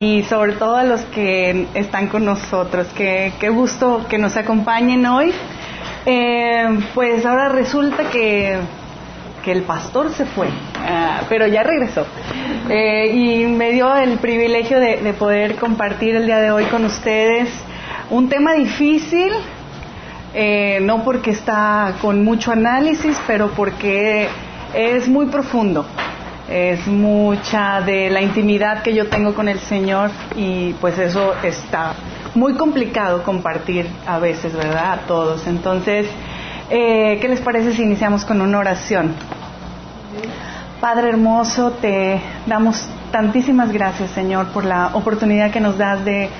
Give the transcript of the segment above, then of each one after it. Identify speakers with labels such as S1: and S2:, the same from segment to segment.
S1: y sobre todo a los que están con nosotros. Qué, qué gusto que nos acompañen hoy. Eh, pues ahora resulta que, que, el pastor se fue, uh, pero ya regresó. Eh, y me dio el privilegio de, de, poder compartir el día de hoy con ustedes un tema difícil, eh, no porque está con mucho análisis, pero porque es muy profundo es mucha de la intimidad que yo tengo con el Señor y pues eso está muy complicado compartir a veces, ¿verdad? A todos. Entonces, eh, ¿qué les parece si iniciamos con una oración? Padre hermoso, te damos tantísimas gracias, Señor, por la oportunidad que nos das de,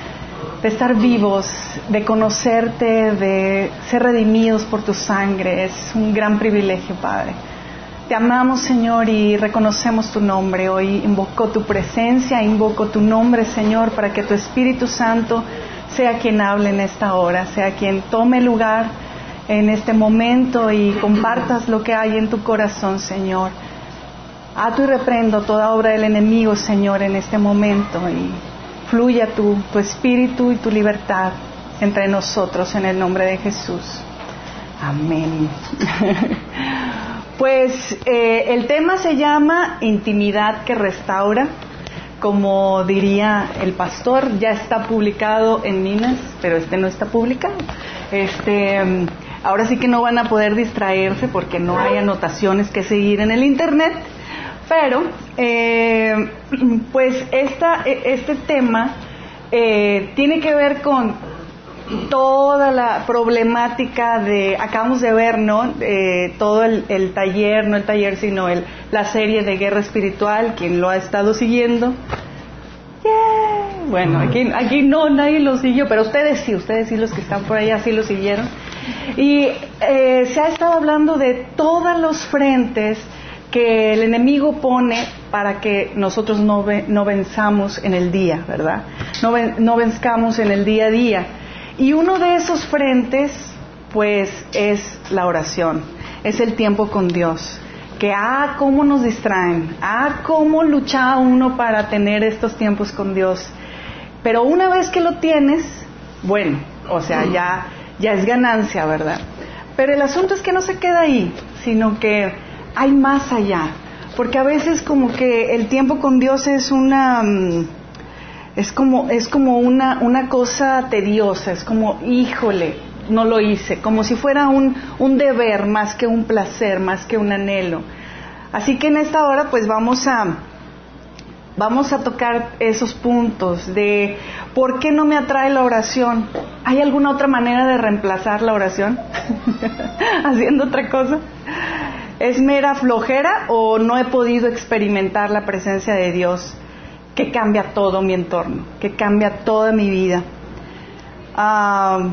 S1: de estar vivos, de conocerte, de ser redimidos por tu sangre. Es un gran privilegio, Padre. Te amamos, Señor, y reconocemos tu nombre. Hoy invoco tu presencia, invoco tu nombre, Señor, para que tu Espíritu Santo sea quien hable en esta hora, sea quien tome lugar en este momento y compartas lo que hay en tu corazón, Señor. Ato y reprendo toda obra del enemigo, Señor, en este momento y fluya tu, tu espíritu y tu libertad entre nosotros en el nombre de Jesús. Amén. Pues eh, el tema se llama Intimidad que restaura. Como diría el pastor, ya está publicado en Minas, pero este no está publicado. Este, ahora sí que no van a poder distraerse porque no hay anotaciones que seguir en el internet. Pero, eh, pues esta, este tema eh, tiene que ver con toda la problemática de, acabamos de ver, ¿no? Eh, todo el, taller, no el taller, sino el, la serie de Guerra Espiritual, quien lo ha estado siguiendo. Yeah. Bueno, aquí, no, nadie lo siguió, pero ustedes sí, ustedes sí, los que están por allá sí lo siguieron. Y eh, se ha estado hablando de todos los frentes que el enemigo pone para que nosotros no, no venzamos en el día, ¿verdad? No, ven, no venzcamos en el día a día. Y uno de esos frentes, pues, es la oración, es el tiempo con Dios. Que, ah, cómo nos distraen, ah, cómo lucha uno para tener estos tiempos con Dios. Pero una vez que lo tienes, bueno, o sea, ya, ya es ganancia, ¿verdad? Pero el asunto es que no se queda ahí, sino que hay más allá. Porque a veces como que el tiempo con Dios es una es como, es como una, una cosa tediosa, es como, híjole, no lo hice, como si fuera un, un deber más que un placer, más que un anhelo. Así que en esta hora pues vamos a, vamos a tocar esos puntos de por qué no me atrae la oración. ¿Hay alguna otra manera de reemplazar la oración? Haciendo otra cosa. ¿Es mera flojera o no he podido experimentar la presencia de Dios? Que cambia todo mi entorno, que cambia toda mi vida. Uh,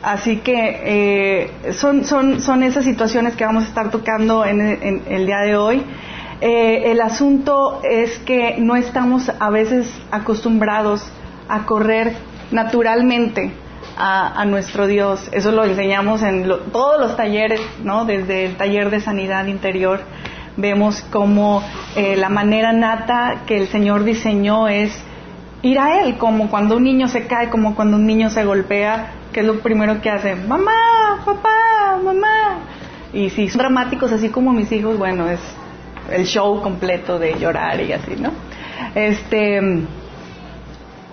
S1: así que eh, son, son, son, esas situaciones que vamos a estar tocando en, en el día de hoy. Eh, el asunto es que no estamos a veces acostumbrados a correr naturalmente a, a nuestro Dios. Eso lo enseñamos en lo, todos los talleres, ¿no? Desde el taller de sanidad interior vemos como eh, la manera nata que el Señor diseñó es ir a Él, como cuando un niño se cae, como cuando un niño se golpea, que es lo primero que hace, mamá, papá, mamá. Y si son dramáticos así como mis hijos, bueno, es el show completo de llorar y así, ¿no? Este,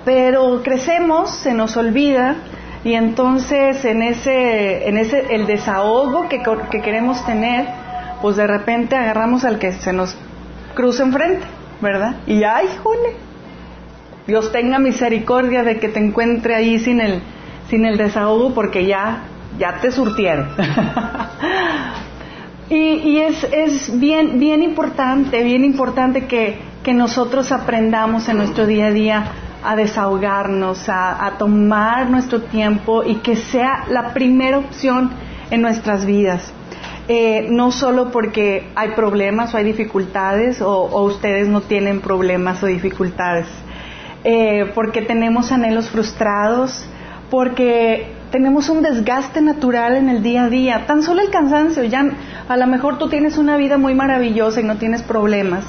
S1: pero crecemos, se nos olvida y entonces en ese, en ese, el desahogo que, que queremos tener, pues de repente agarramos al que se nos cruza enfrente, ¿verdad? Y ay, jole, Dios tenga misericordia de que te encuentre ahí sin el, sin el desahogo porque ya, ya te surtieron. y, y es, es bien, bien importante, bien importante que, que nosotros aprendamos en nuestro día a día a desahogarnos, a, a tomar nuestro tiempo y que sea la primera opción en nuestras vidas. Eh, no solo porque hay problemas o hay dificultades o, ustedes no tienen problemas o dificultades, eh, porque tenemos anhelos frustrados, porque tenemos un desgaste natural en el día a día, tan solo el cansancio, ya a lo mejor tú tienes una vida muy maravillosa y no tienes problemas,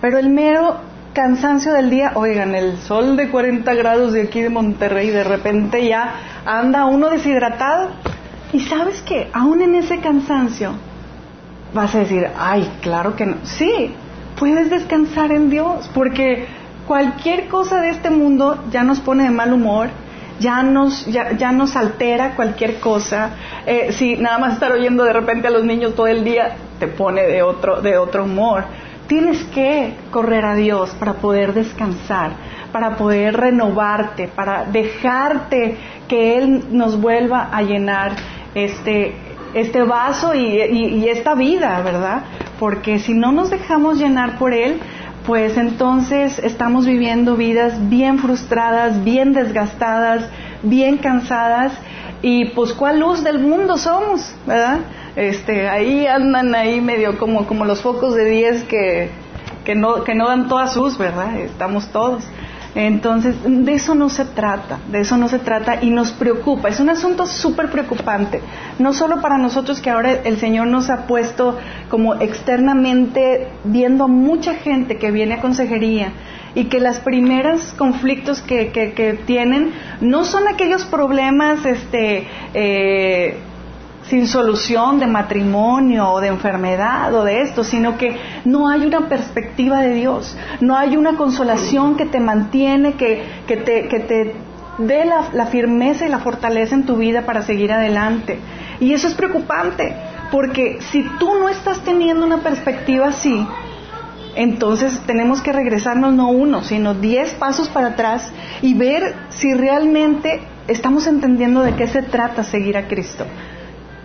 S1: pero el mero cansancio del día, oigan, el sol de 40 grados de aquí de Monterrey, de repente ya anda uno deshidratado. Y sabes que, aún en ese cansancio, vas a decir, ay, claro que no. Sí, puedes descansar en Dios, porque cualquier cosa de este mundo ya nos pone de mal humor, ya nos, ya, nos altera cualquier cosa. Eh, si nada más estar oyendo de repente a los niños todo el día te pone de otro, de otro humor. Tienes que correr a Dios para poder descansar, para poder renovarte, para dejarte que Él nos vuelva a llenar este, este vaso y, esta vida, ¿verdad? Porque si no nos dejamos llenar por Él, pues entonces estamos viviendo vidas bien frustradas, bien desgastadas, bien cansadas y pues cuál luz del mundo somos, ¿verdad? Este, ahí andan ahí medio como, como los focos de 10 que, que, no, que no dan todas sus, ¿verdad? Estamos todos. Entonces, de eso no se trata, de eso no se trata y nos preocupa. Es un asunto súper preocupante, no solo para nosotros que ahora el Señor nos ha puesto como externamente viendo a mucha gente que viene a consejería y que los primeros conflictos que, que, tienen no son aquellos problemas este, eh, sin solución de matrimonio o de enfermedad o de esto, sino que no hay una perspectiva de Dios, no hay una consolación que te mantiene, que, te, que te dé la, la firmeza y la fortaleza en tu vida para seguir adelante. Y eso es preocupante, porque si tú no estás teniendo una perspectiva así, entonces tenemos que regresarnos no uno, sino diez pasos para atrás y ver si realmente estamos entendiendo de qué se trata seguir a Cristo.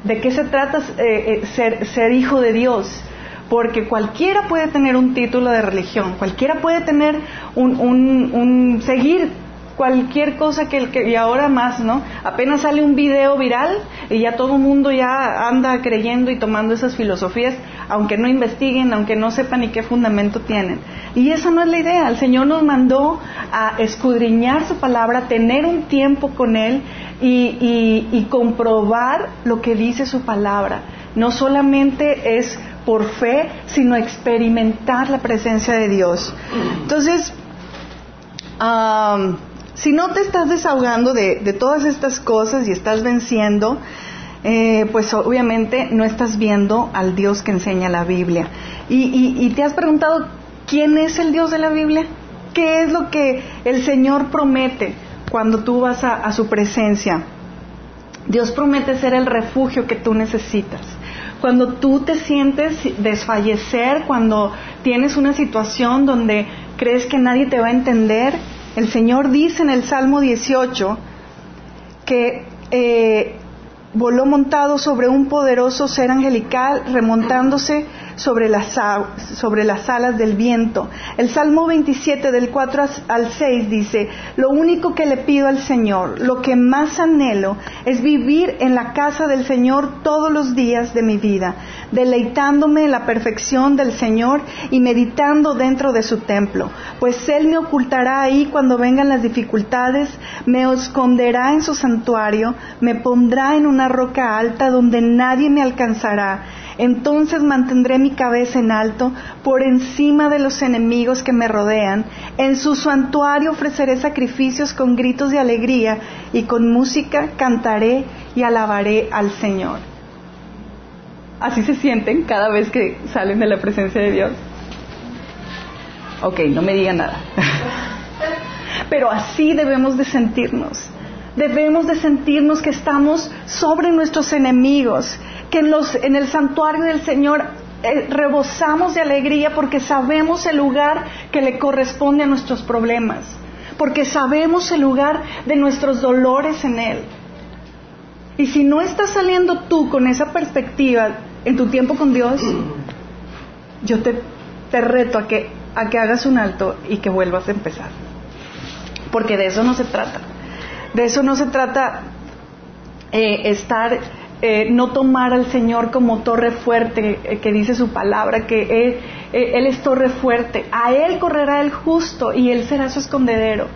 S1: ¿De qué se trata eh, eh, ser, ser hijo de Dios? Porque cualquiera puede tener un título de religión, cualquiera puede tener un, un, seguir cualquier cosa que, que, y ahora más, ¿no? Apenas sale un video viral y ya todo el mundo ya anda creyendo y tomando esas filosofías, aunque no investiguen, aunque no sepan ni qué fundamento tienen. Y esa no es la idea. El Señor nos mandó a escudriñar su palabra, tener un tiempo con Él y, comprobar lo que dice su palabra. No solamente es por fe, sino experimentar la presencia de Dios. Entonces, si no te estás desahogando de, todas estas cosas y estás venciendo, eh, pues obviamente no estás viendo al Dios que enseña la Biblia. Y, y, te has preguntado, ¿quién es el Dios de la Biblia? ¿Qué es lo que el Señor promete? cuando tú vas a, su presencia. Dios promete ser el refugio que tú necesitas. Cuando tú te sientes desfallecer, cuando tienes una situación donde crees que nadie te va a entender, el Señor dice en el Salmo 18 que eh, voló montado sobre un poderoso ser angelical, remontándose sobre las, sobre las alas del viento. El Salmo 27 del 4 al 6 dice, lo único que le pido al Señor, lo que más anhelo, es vivir en la casa del Señor todos los días de mi vida, deleitándome en la perfección del Señor y meditando dentro de su templo, pues Él me ocultará ahí cuando vengan las dificultades, me esconderá en su santuario, me pondrá en una roca alta donde nadie me alcanzará entonces mantendré mi cabeza en alto por encima de los enemigos que me rodean. En su santuario ofreceré sacrificios con gritos de alegría y con música cantaré y alabaré al Señor. Así se sienten cada vez que salen de la presencia de Dios. Ok, no me digan nada. Pero así debemos de sentirnos. Debemos de sentirnos que estamos sobre nuestros enemigos, que en, los, en el santuario del Señor eh, rebosamos de alegría porque sabemos el lugar que le corresponde a nuestros problemas, porque sabemos el lugar de nuestros dolores en Él. Y si no estás saliendo tú con esa perspectiva en tu tiempo con Dios, yo te, te reto a que, a que hagas un alto y que vuelvas a empezar. Porque de eso no se trata. De eso no se trata eh, estar eh, no tomar al Señor como torre fuerte, eh, que dice su palabra, que él, eh, él, es torre fuerte. A Él correrá el justo y Él será su escondedero.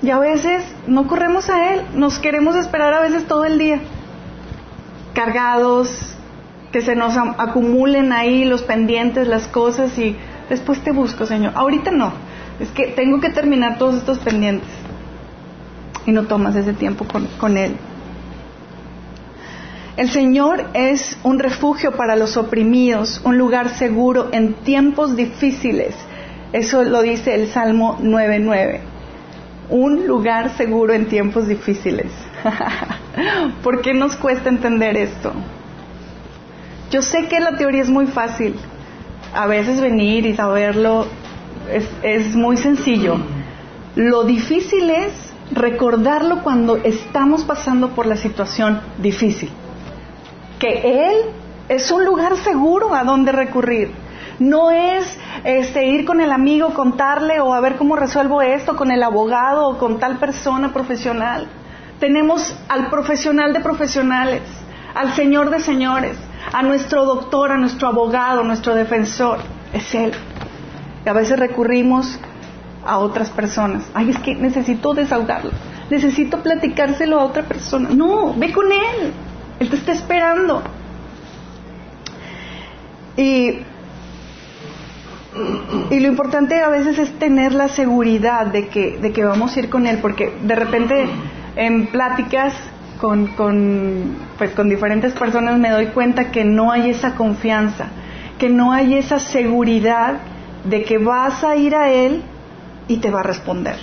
S1: Y a veces no corremos a Él, nos queremos esperar a veces todo el día, cargados, que se nos acumulen ahí los pendientes, las cosas y después te busco, Señor. Ahorita no, es que tengo que terminar todos estos pendientes. Y no tomas ese tiempo con Él. El Señor es un refugio para los oprimidos, un lugar seguro en tiempos difíciles. Eso lo dice el Salmo 9.9. Un lugar seguro en tiempos difíciles. ¿Por qué nos cuesta entender esto? Yo sé que la teoría es muy fácil. A veces venir y saberlo es, es muy sencillo. Lo difícil es recordarlo cuando estamos pasando por la situación difícil que Él es un lugar seguro a donde recurrir. No es este, ir con el amigo, contarle o a ver cómo resuelvo esto con el abogado o con tal persona profesional. Tenemos al profesional de profesionales, al Señor de señores, a nuestro doctor, a nuestro abogado, nuestro defensor. Es Él. Y a veces recurrimos a otras personas. Ay, es que necesito desahogarlo. Necesito platicárselo a otra persona. No, ve con Él. Él te está esperando. Y, y lo importante a veces es tener la seguridad de que, de que vamos a ir con Él, porque de repente en pláticas con, con, pues, con diferentes personas me doy cuenta que no hay esa confianza, que no hay esa seguridad de que vas a ir a Él y te va a responder.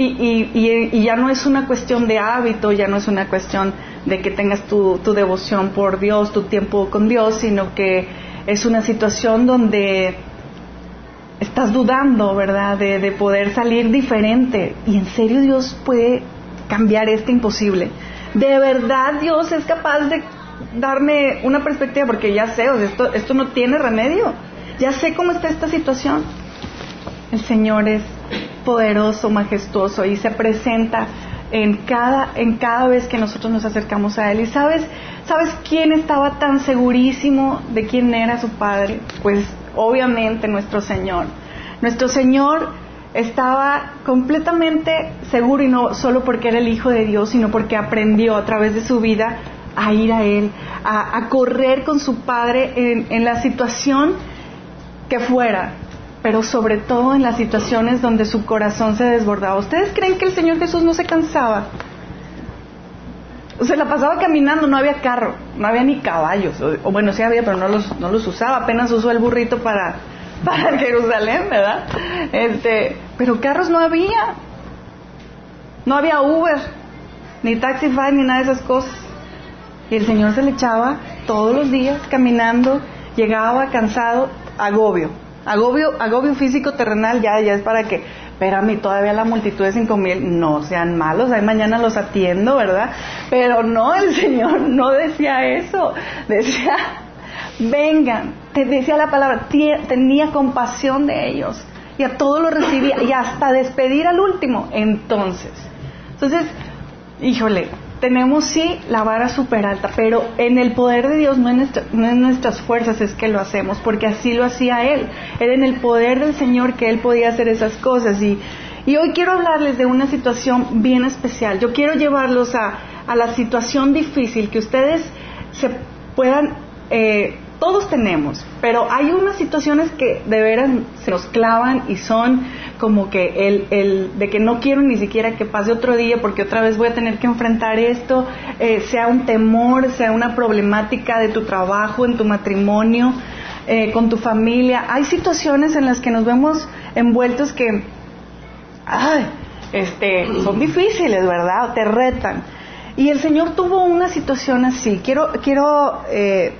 S1: Y, ya no es una cuestión de hábito, ya no es una cuestión de que tengas tu, devoción por Dios, tu tiempo con Dios, sino que es una situación donde estás dudando, ¿verdad?, de, de poder salir diferente. Y en serio Dios puede cambiar este imposible. De verdad Dios es capaz de darme una perspectiva, porque ya sé, esto, esto no tiene remedio. Ya sé cómo está esta situación. El Señor es poderoso, majestuoso y se presenta en cada, en cada vez que nosotros nos acercamos a Él. ¿Y sabes, sabes quién estaba tan segurísimo de quién era su Padre? Pues obviamente nuestro Señor. Nuestro Señor estaba completamente seguro y no solo porque era el Hijo de Dios, sino porque aprendió a través de su vida a ir a Él, a, correr con su Padre en, en la situación que fuera, pero sobre todo en las situaciones donde su corazón se desbordaba. ¿Ustedes creen que el Señor Jesús no se cansaba? O sea, la pasaba caminando, no había carro, no había ni caballos, o, bueno, sí había, pero no los, no los usaba, apenas usó el burrito para, para Jerusalén, ¿verdad? Este, pero carros no había, no había Uber, ni Taxify, ni nada de esas cosas. Y el Señor se le echaba todos los días caminando, llegaba cansado, agobio, Agobio, agobio físico terrenal ya, ya es para que, mí todavía la multitud de cinco mil, no sean malos, ahí mañana los atiendo, ¿verdad? Pero no, el Señor no decía eso, decía, vengan, te decía la palabra, tenía compasión de ellos y a todos los recibía y hasta despedir al último, entonces. Entonces, híjole, tenemos sí la vara súper alta, pero en el poder de Dios, no en, nuestras fuerzas es que lo hacemos, porque así lo hacía Él. Era en el poder del Señor que Él podía hacer esas cosas. Y, y hoy quiero hablarles de una situación bien especial. Yo quiero llevarlos a, a la situación difícil, que ustedes se puedan eh, todos tenemos, pero hay unas situaciones que de veras se nos clavan y son como que el, el de que no quiero ni siquiera que pase otro día porque otra vez voy a tener que enfrentar esto, eh, sea un temor, sea una problemática de tu trabajo, en tu matrimonio, eh, con tu familia. Hay situaciones en las que nos vemos envueltos que, ay, este, son difíciles, ¿verdad? Te retan. Y el Señor tuvo una situación así. Quiero, quiero eh,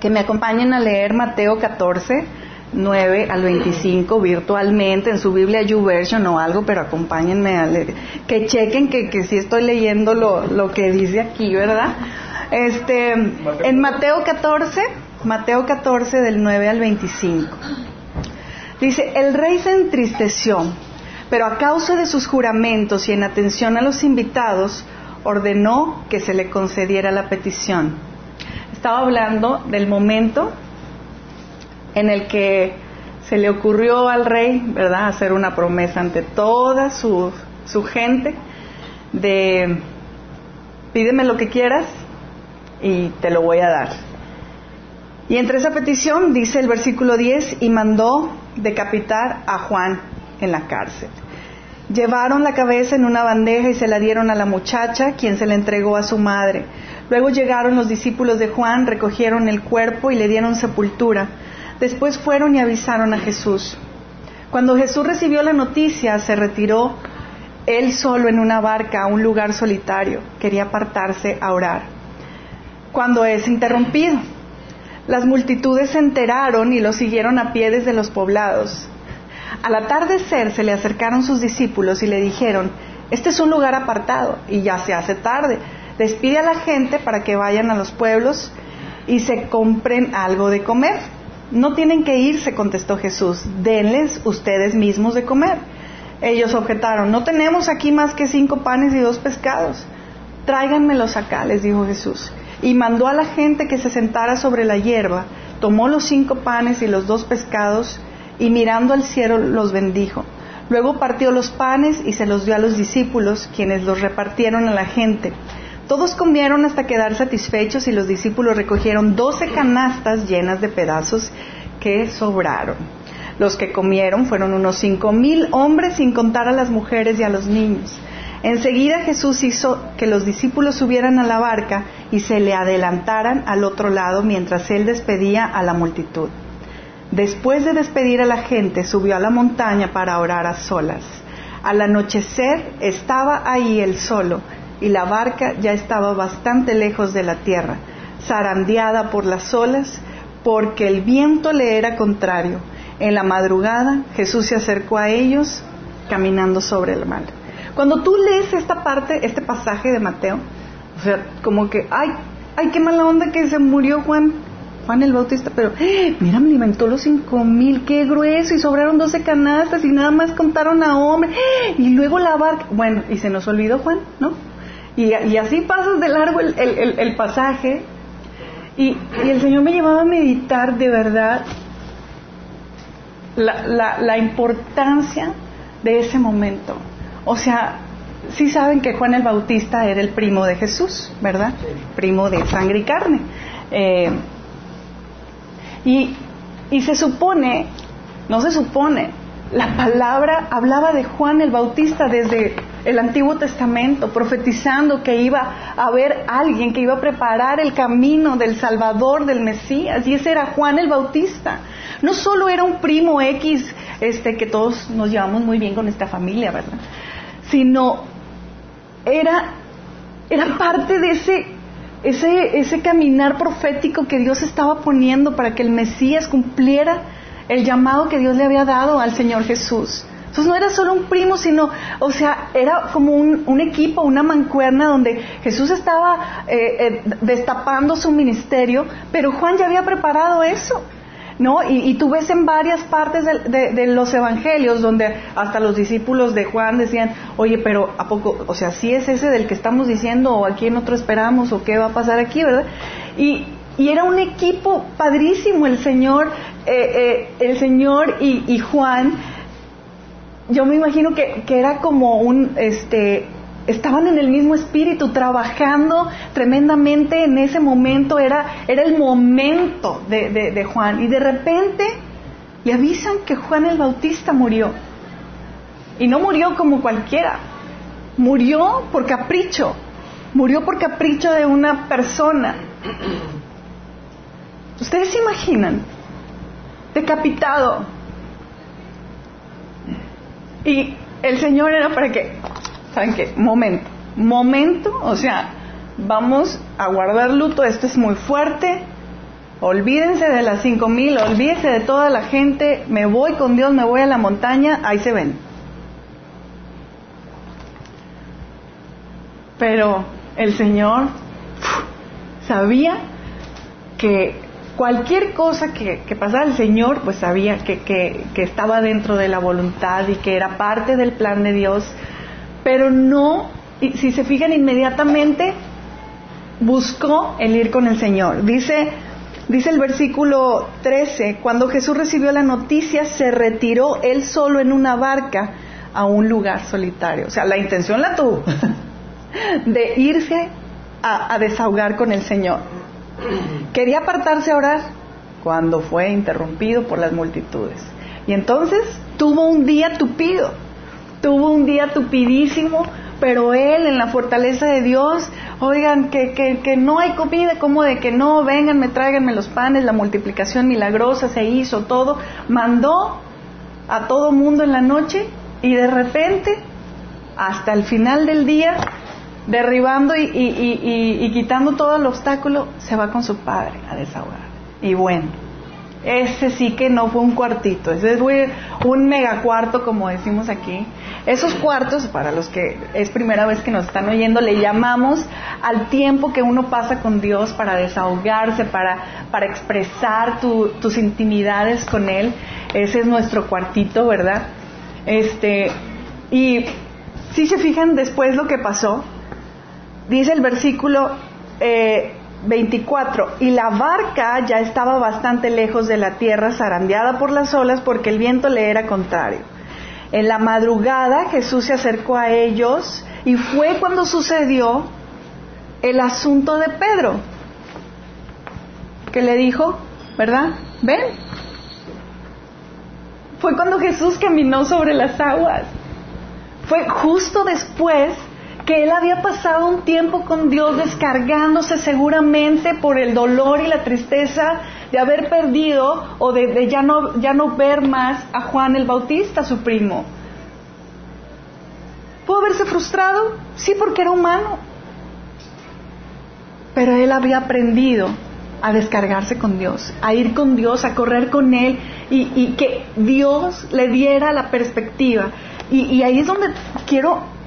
S1: que me acompañen a leer Mateo 14, 9 al 25 virtualmente en su Biblia YouVersion o algo, pero acompáñenme a leer, que chequen que, que sí estoy leyendo lo, lo que dice aquí, ¿verdad? Este, en Mateo 14, Mateo 14 del 9 al 25. Dice, el rey se entristeció, pero a causa de sus juramentos y en atención a los invitados, ordenó que se le concediera la petición estaba hablando del momento en el que se le ocurrió al rey, ¿verdad?, hacer una promesa ante toda su, su gente de pídeme lo que quieras y te lo voy a dar. Y entre esa petición dice el versículo 10, y mandó decapitar a Juan en la cárcel. Llevaron la cabeza en una bandeja y se la dieron a la muchacha, quien se la entregó a su madre. Luego llegaron los discípulos de Juan, recogieron el cuerpo y le dieron sepultura. Después fueron y avisaron a Jesús. Cuando Jesús recibió la noticia, se retiró él solo en una barca a un lugar solitario. Quería apartarse a orar. Cuando es interrumpido, las multitudes se enteraron y lo siguieron a pie desde los poblados. Al atardecer se le acercaron sus discípulos y le dijeron, este es un lugar apartado y ya se hace tarde. Despide a la gente para que vayan a los pueblos y se compren algo de comer. No tienen que irse, contestó Jesús, denles ustedes mismos de comer. Ellos objetaron, no tenemos aquí más que cinco panes y dos pescados. Tráiganmelos acá, les dijo Jesús. Y mandó a la gente que se sentara sobre la hierba, tomó los cinco panes y los dos pescados, y mirando al cielo los bendijo. Luego partió los panes y se los dio a los discípulos, quienes los repartieron a la gente. Todos comieron hasta quedar satisfechos y los discípulos recogieron doce canastas llenas de pedazos que sobraron. Los que comieron fueron unos cinco mil hombres sin contar a las mujeres y a los niños. Enseguida Jesús hizo que los discípulos subieran a la barca y se le adelantaran al otro lado mientras él despedía a la multitud. Después de despedir a la gente, subió a la montaña para orar a solas. Al anochecer estaba ahí él solo y la barca ya estaba bastante lejos de la tierra, zarandeada por las olas, porque el viento le era contrario. En la madrugada Jesús se acercó a ellos caminando sobre el mar. Cuando tú lees esta parte, este pasaje de Mateo, o sea, como que, ay, ay, qué mala onda que se murió Juan, Juan el Bautista, pero ¡eh! mira, me alimentó los cinco mil, qué grueso, y sobraron doce canastas y nada más contaron a hombre, y luego la barca, bueno, y se nos olvidó Juan, ¿no? Y, así pasas de largo el, pasaje, y, el Señor me llevaba a meditar de verdad la, la importancia de ese momento. O sea, sí saben que Juan el Bautista era el primo de Jesús, ¿verdad? Primo de sangre y carne. Eh, y, y se supone, no se supone, la palabra hablaba de Juan el Bautista desde el Antiguo Testamento, profetizando que iba a haber alguien que iba a preparar el camino del Salvador, del Mesías, y ese era Juan el Bautista. No solo era un primo X, este, que todos nos llevamos muy bien con esta familia, ¿verdad? Sino era, era parte de ese ese, ese caminar profético que Dios estaba poniendo para que el Mesías cumpliera el llamado que Dios le había dado al Señor Jesús. Entonces no era solo un primo, sino, o sea, era como un, equipo, una mancuerna donde Jesús estaba eh, eh, destapando su ministerio, pero Juan ya había preparado eso. ¿no? Y, tú ves en varias partes de, los evangelios donde hasta los discípulos de Juan decían, oye, pero ¿a poco, o sea, si es ese del que estamos diciendo o a quién otro esperamos o qué va a pasar aquí, ¿verdad? Y, era un equipo padrísimo el Señor, eh, eh, el Señor y, Juan. Yo me imagino que, era como un, este, estaban en el mismo espíritu, trabajando tremendamente en ese momento, era, era el momento de, de, Juan. Y de repente le avisan que Juan el Bautista murió. Y no murió como cualquiera, murió por capricho, murió por capricho de una persona. ¿Ustedes se imaginan? Decapitado. Y el Señor era para que ¿saben qué? Momento, momento, o sea, vamos a guardar luto, esto es muy fuerte, olvídense de las cinco mil, olvídense de toda la gente, me voy con Dios, me voy a la montaña, ahí se ven. Pero el Señor sabía que cualquier cosa que, pasara el Señor, pues sabía que, que estaba dentro de la voluntad y que era parte del plan de Dios pero no, si se fijan inmediatamente, buscó el ir con el Señor. Dice, dice el versículo 13, cuando Jesús recibió la noticia, se retiró él solo en una barca a un lugar solitario. O sea, la intención la tuvo de irse a desahogar con el Señor. Quería apartarse a orar, cuando fue interrumpido por las multitudes. Y entonces tuvo un día tupido, tuvo un día tupidísimo, pero él en la fortaleza de Dios, oigan, que, que, que no hay comida, como de que no, vengan, me tráiganme los panes, la multiplicación milagrosa se hizo, todo, mandó a todo mundo en la noche y de repente, hasta el final del día, derribando y, y, quitando todo el obstáculo, se va con su padre a desahogar. Y bueno, ese sí que no fue un cuartito, ese es un megacuarto, como decimos aquí. Esos cuartos, para los que es primera vez que nos están oyendo, le llamamos al tiempo que uno pasa con Dios para desahogarse, para, para expresar tus intimidades con Él. Ese es nuestro cuartito, ¿verdad? Este, y si se fijan después lo que pasó, dice el versículo 24, eh, y la barca ya estaba bastante lejos de la tierra, zarandeada por las olas, porque el viento le era contrario. En la madrugada Jesús se acercó a ellos y fue cuando sucedió el asunto de Pedro, que le dijo, ¿verdad? Ven. Fue cuando Jesús caminó sobre las aguas. Fue justo después que él había pasado un tiempo con Dios descargándose seguramente por el dolor y la tristeza de haber perdido o de, ya, no, ya no ver más a Juan el Bautista, su primo. ¿Pudo haberse frustrado? Sí, porque era humano. Pero él había aprendido a descargarse con Dios, a ir con Dios, a correr con Él y, que Dios le diera la perspectiva. y ahí es donde quiero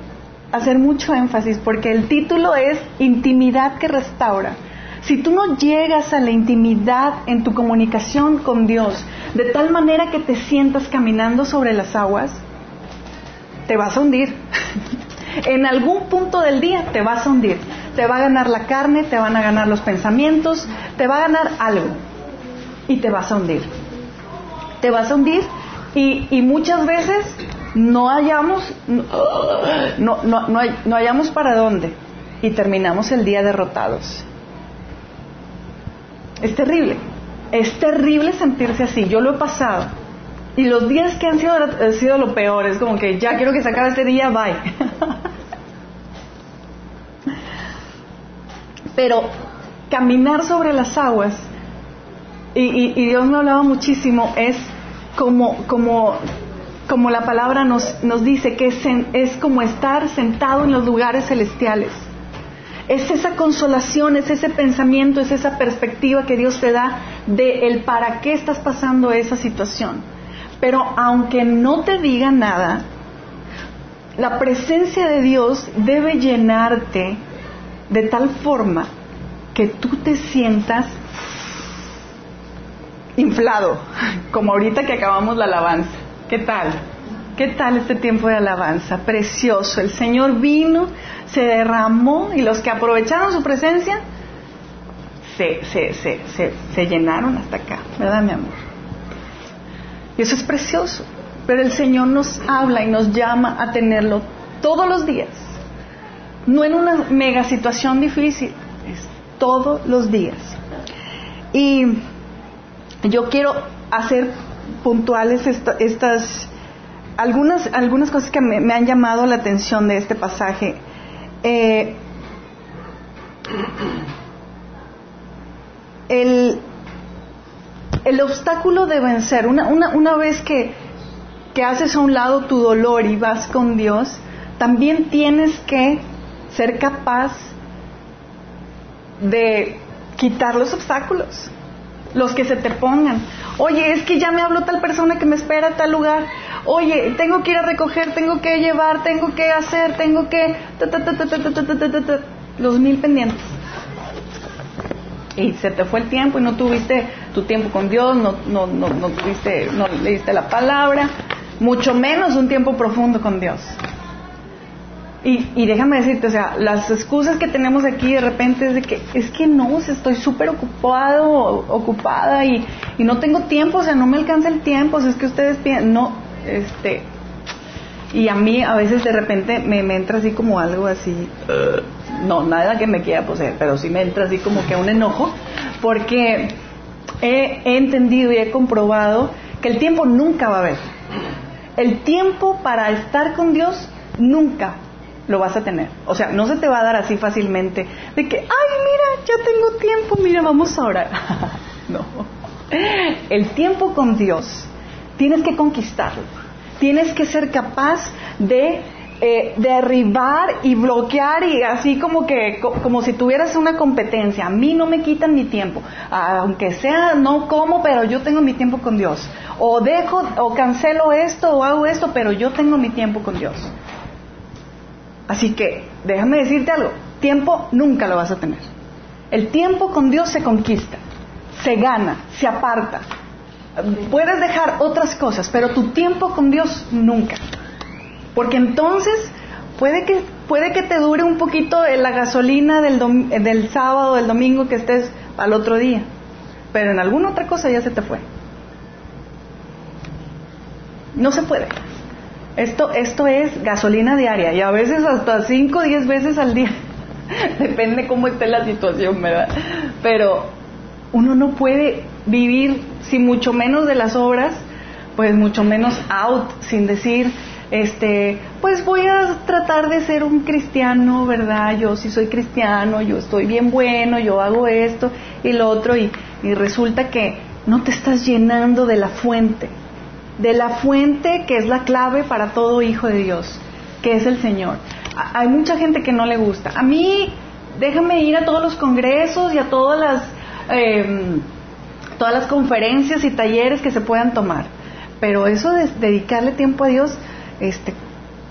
S1: hacer mucho énfasis porque el título es Intimidad que restaura. Si tú no llegas a la intimidad en tu comunicación con Dios de tal manera que te sientas caminando sobre las aguas, te vas a hundir. en algún punto del día te vas a hundir. Te va a ganar la carne, te van a ganar los pensamientos, te va a ganar algo y te vas a hundir. Te vas a hundir y, y muchas veces no hallamos, no, no, no, hallamos para dónde y terminamos el día derrotados. Es terrible, es terrible sentirse así, yo lo he pasado. Y los días que han sido, han sido lo peor, es como que ya quiero que se acabe este día, bye. Pero caminar sobre las aguas, y, y Dios me hablaba muchísimo, es como, como como la palabra nos, nos dice, que es, es como estar sentado en los lugares celestiales. Es esa consolación, es ese pensamiento, es esa perspectiva que Dios te da de el para qué estás pasando esa situación. Pero aunque no te diga nada, la presencia de Dios debe llenarte de tal forma que tú te sientas inflado, como ahorita que acabamos la alabanza. ¿Qué tal? ¿Qué tal este tiempo de alabanza? Precioso. El Señor vino, se derramó y los que aprovecharon su presencia se, se, se, se, llenaron hasta acá, ¿verdad, mi amor? Y eso es precioso. Pero el Señor nos habla y nos llama a tenerlo todos los días. No en una mega situación difícil, es todos los días. Y yo quiero hacer puntuales estas algunas algunas cosas que me, han llamado la atención de este pasaje. Eh, el, el obstáculo de vencer. Una, una, una vez que, que haces a un lado tu dolor y vas con Dios también tienes que ser capaz de quitar los obstáculos los que se te pongan. Oye, es que ya me habló tal persona que me espera a tal lugar. Oye, tengo que ir a recoger, tengo que llevar, tengo que hacer, tengo que... Los mil pendientes. Y se te fue el tiempo y no tuviste tu tiempo con Dios, no, no, no, no tuviste, no leíste la palabra, mucho menos un tiempo profundo con Dios. Y, déjame decirte, o sea, las excusas que tenemos aquí de repente es de que es que no, estoy súper ocupado, ocupada y, no tengo tiempo, o sea, no me alcanza el tiempo, o sea, es que ustedes piensan, no, este, y a mí a veces de repente me, entra así como algo así, no, nada que me quiera poseer, pero sí me entra así como que un enojo, porque he, entendido y he comprobado que el tiempo nunca va a haber. El tiempo para estar con Dios nunca lo vas a tener. O sea, no se te va a dar así fácilmente de que, ay, mira, ya tengo tiempo, mira, vamos a orar. no. El tiempo con Dios tienes que conquistarlo. Tienes que ser capaz de eh, derribar y bloquear y así como que como si tuvieras una competencia. A mí no me quitan mi tiempo, aunque sea no como, pero yo tengo mi tiempo con Dios. O dejo o cancelo esto o hago esto, pero yo tengo mi tiempo con Dios. Así que déjame decirte algo, tiempo nunca lo vas a tener. El tiempo con Dios se conquista, se gana, se aparta. Puedes dejar otras cosas, pero tu tiempo con Dios nunca. Porque entonces puede que, puede que te dure un poquito la gasolina del, del sábado, del domingo que estés al otro día, pero en alguna otra cosa ya se te fue. No se puede. Esto, esto es gasolina diaria y a veces hasta 5 o 10 veces al día. Depende cómo esté la situación, ¿verdad? Pero uno no puede vivir sin mucho menos de las obras, pues mucho menos out, sin decir, este, pues voy a tratar de ser un cristiano, ¿verdad? Yo sí soy cristiano, yo estoy bien bueno, yo hago esto y lo otro, y, y resulta que no te estás llenando de la fuente, de la fuente que es la clave para todo hijo de Dios, que es el Señor. Hay mucha gente que no le gusta. A mí, déjame ir a todos los congresos y a todas las, em, todas las conferencias y talleres que se puedan tomar. Pero eso de dedicarle tiempo a Dios, este,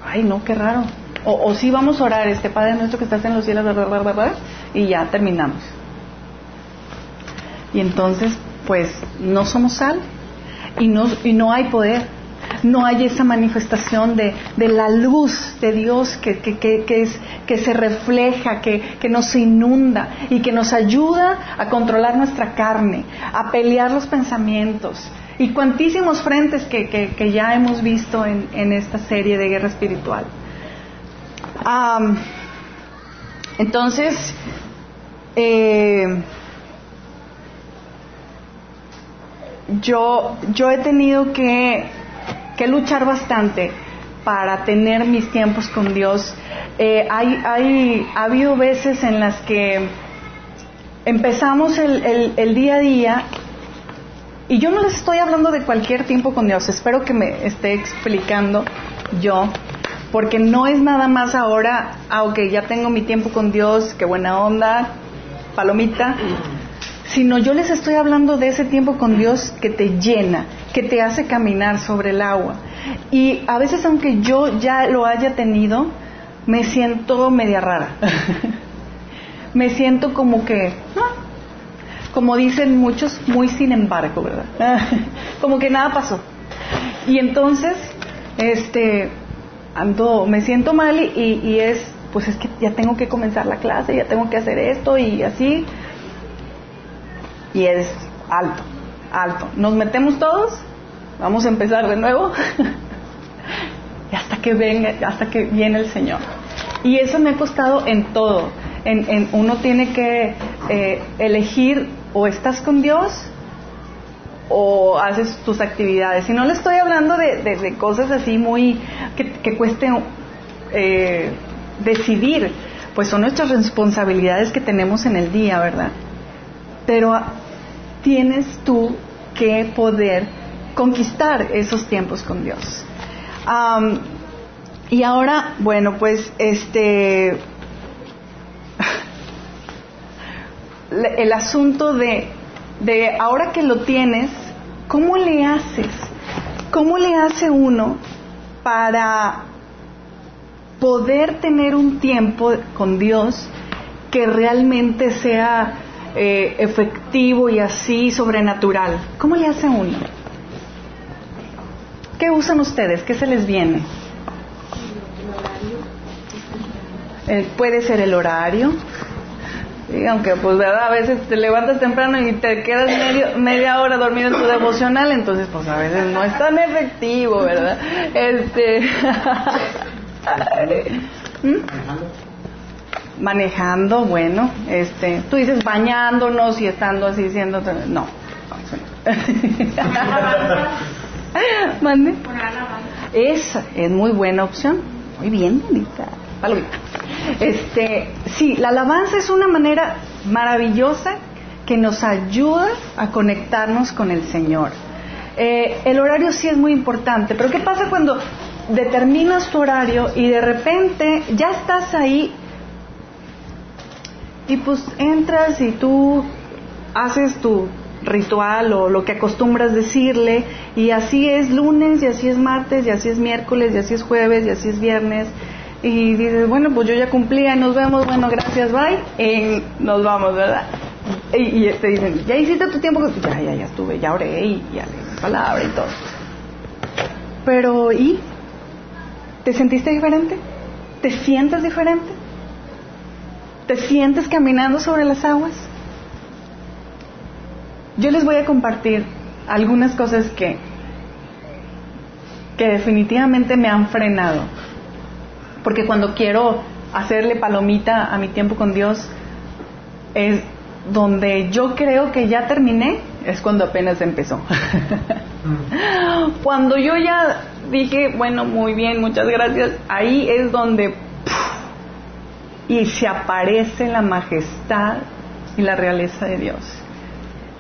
S1: ay no, qué raro. O, o sí vamos a orar, este Padre nuestro que estás en los cielos, y ya terminamos. Y entonces, pues, no somos sal y no, y no hay poder. No hay esa manifestación de, de la luz de Dios que, que, que, que se refleja, que, nos inunda y que nos ayuda a controlar nuestra carne, a pelear los pensamientos, y cuantísimos frentes que, ya hemos visto en, en, esta serie de guerra espiritual. entonces, eh, yo, yo he tenido que, luchar bastante para tener mis tiempos con Dios. Eh, hay, hay, ha habido veces en las que empezamos el, el, el día a día y yo no les estoy hablando de cualquier tiempo con Dios, espero que me esté explicando yo, porque no es nada más ahora, ah, ya tengo mi tiempo con Dios, qué buena onda, palomita, sino yo les estoy hablando de ese tiempo con Dios que te llena, que te hace caminar sobre el agua. Y a veces aunque yo ya lo haya tenido, me siento media rara. me siento como que, como dicen muchos, muy sin embargo, ¿verdad? como que nada pasó. Y entonces, este, ando, me siento mal y, y, es, pues es que ya tengo que comenzar la clase, ya tengo que hacer esto y así. Y es alto, alto. Nos metemos todos, vamos a empezar de nuevo. y hasta que venga, hasta que viene el Señor. Y eso me ha costado en todo. En, en uno tiene que eh, elegir o estás con Dios o haces tus actividades. Y no le estoy hablando de, cosas así muy que, que eh, decidir, pues son nuestras responsabilidades que tenemos en el día, ¿verdad? Pero tienes tú que poder conquistar esos tiempos con Dios. y ahora, bueno, pues este el asunto de, de ahora que lo tienes, ¿cómo le haces? ¿Cómo le hace uno para poder tener un tiempo con Dios que realmente sea eh, efectivo y así sobrenatural? ¿Cómo le hace uno? ¿Qué usan ustedes? ¿Qué se les viene? Eh, puede ser el horario, aunque pues verdad, a veces te levantas temprano y te quedas medio, media hora dormido en tu devocional, entonces pues a veces no es tan efectivo, ¿verdad? Este ¿Mm? Manejando, bueno, este, tú dices bañándonos y estando así siendo no. Mande. Esa es muy buena opción. Muy bien, Anita. Este, sí, la alabanza es una manera maravillosa que nos ayuda a conectarnos con el Señor. Eh, el horario sí es muy importante, pero ¿qué pasa cuando determinas tu horario y de repente ya estás ahí y pues entras y tú haces tu ritual o lo que acostumbras decirle y así es lunes y así es martes y así es miércoles y así es jueves y así es viernes y dices, bueno, pues yo ya cumplía, nos vemos, bueno, gracias, bye, y nos vamos, ¿verdad? Y, te dicen, ya hiciste tu tiempo, ya, ya, ya estuve, ya oré y ya leí palabra y todo. Pero, ¿y? ¿Te sentiste diferente? ¿Te sientes diferente? ¿Te sientes caminando sobre las aguas? Yo les voy a compartir algunas cosas que, que definitivamente me han frenado. Porque cuando quiero hacerle palomita a mi tiempo con Dios, es donde yo creo que ya terminé, es cuando apenas empezó. cuando yo ya dije, bueno, muy bien, muchas gracias, ahí es donde y se aparece la majestad y la realeza de Dios.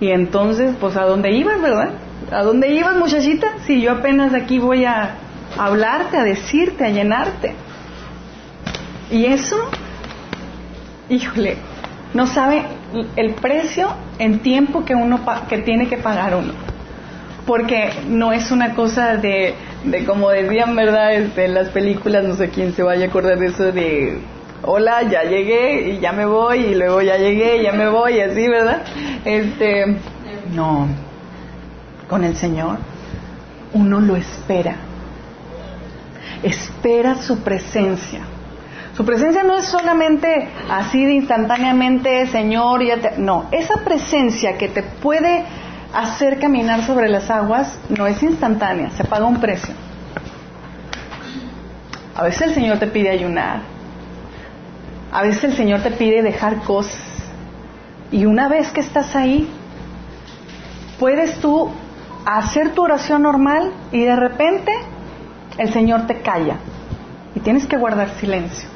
S1: Y entonces, pues a dónde ibas, ¿verdad? ¿A dónde ibas, muchachita? Si yo apenas aquí voy a hablarte, a decirte, a llenarte. Y eso, híjole, no sabe el precio en tiempo que uno que tiene que pagar uno. Porque no es una cosa de, de como decían, ¿verdad? Este, en las películas, no sé quién se vaya a acordar de eso de hola, ya llegué y ya me voy y luego ya llegué y ya me voy y así, ¿verdad? Este, no, con el Señor uno lo espera. Espera su presencia. Su presencia no es solamente así de instantáneamente, Señor, ya te... no, esa presencia que te puede hacer caminar sobre las aguas no es instantánea, se paga un precio. A veces el Señor te pide ayunar, a veces el Señor te pide dejar cosas. Y una vez que estás ahí, puedes tú hacer tu oración normal y de repente el Señor te calla. Y tienes que guardar silencio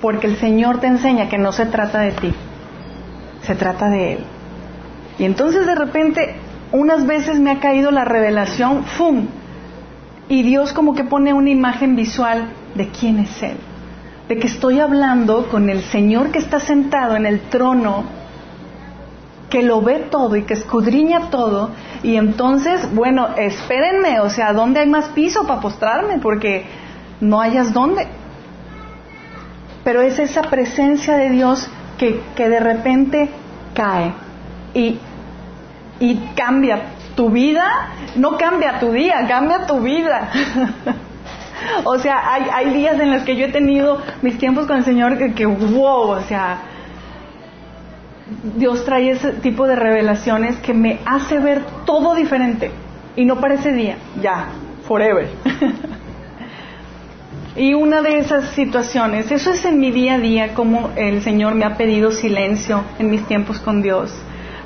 S1: porque el Señor te enseña que no se trata de ti, se trata de Él. Y entonces de repente, unas veces me ha caído la revelación, ¡fum! Y Dios como que pone una imagen visual de quién es Él, de que estoy hablando con el Señor que está sentado en el trono, que lo ve todo y que escudriña todo, y entonces, bueno, espérenme, o sea, ¿dónde hay más piso para postrarme? Porque no hayas dónde pero es esa presencia de Dios que, de repente cae y, y cambia tu vida, no cambia tu día, cambia tu vida. o sea, hay, hay, días en los que yo he tenido mis tiempos con el Señor que, que, wow, o sea, Dios trae ese tipo de revelaciones que me hace ver todo diferente y no parece día, ya, forever. Y una de esas situaciones, eso es en mi día a día, como el Señor me ha pedido silencio en mis tiempos con Dios.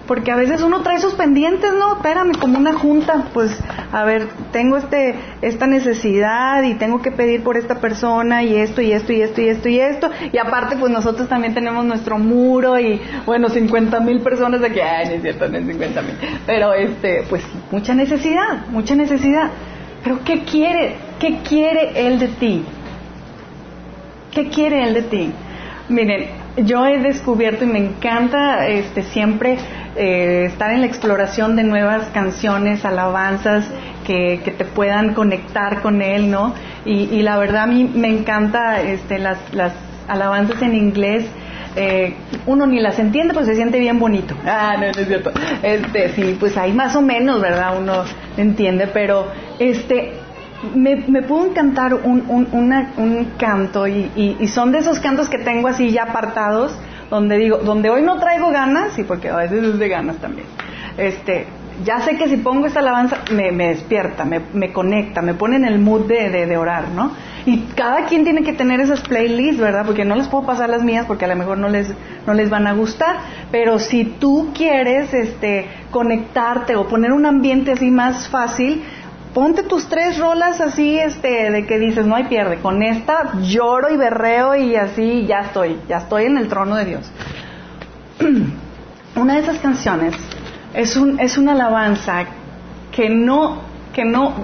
S1: Porque a veces uno trae sus pendientes, ¿no? Espérame, como una junta, pues, a ver, tengo este, esta necesidad y tengo que pedir por esta persona y esto y esto y esto y esto y esto. Y aparte, pues nosotros también tenemos nuestro muro y, bueno, 50 mil personas aquí, ay, no es cierto, no es 50 mil. Pero, este, pues, mucha necesidad, mucha necesidad. Pero, ¿qué quiere? ¿Qué quiere Él de ti? ¿Qué quiere Él de ti? Miren, yo he descubierto y me encanta este, siempre eh, estar en la exploración de nuevas canciones, alabanzas que, te puedan conectar con Él, ¿no? Y, la verdad a mí me encanta este, las, las alabanzas en inglés. Eh, uno ni las entiende, pues se siente bien bonito. Ah, no, no es cierto. Este, sí, pues ahí más o menos, ¿verdad? Uno entiende, pero este, me, me pudo encantar un, un, canto y, son de esos cantos que tengo así ya apartados donde digo, donde hoy no traigo ganas, y porque a veces es de ganas también, este, ya sé que si pongo esta alabanza me, despierta, me, conecta, me pone en el mood de, de, orar, ¿no? Y cada quien tiene que tener esas playlists, ¿verdad? Porque no les puedo pasar las mías porque a lo mejor no les, no les van a gustar. Pero si tú quieres este, conectarte o poner un ambiente así más fácil, ponte tus tres rolas así, este, de que dices, no hay pierde. Con esta lloro y berreo y así ya estoy, ya estoy en el trono de Dios. Una de esas canciones es, un, es una alabanza que no, que no,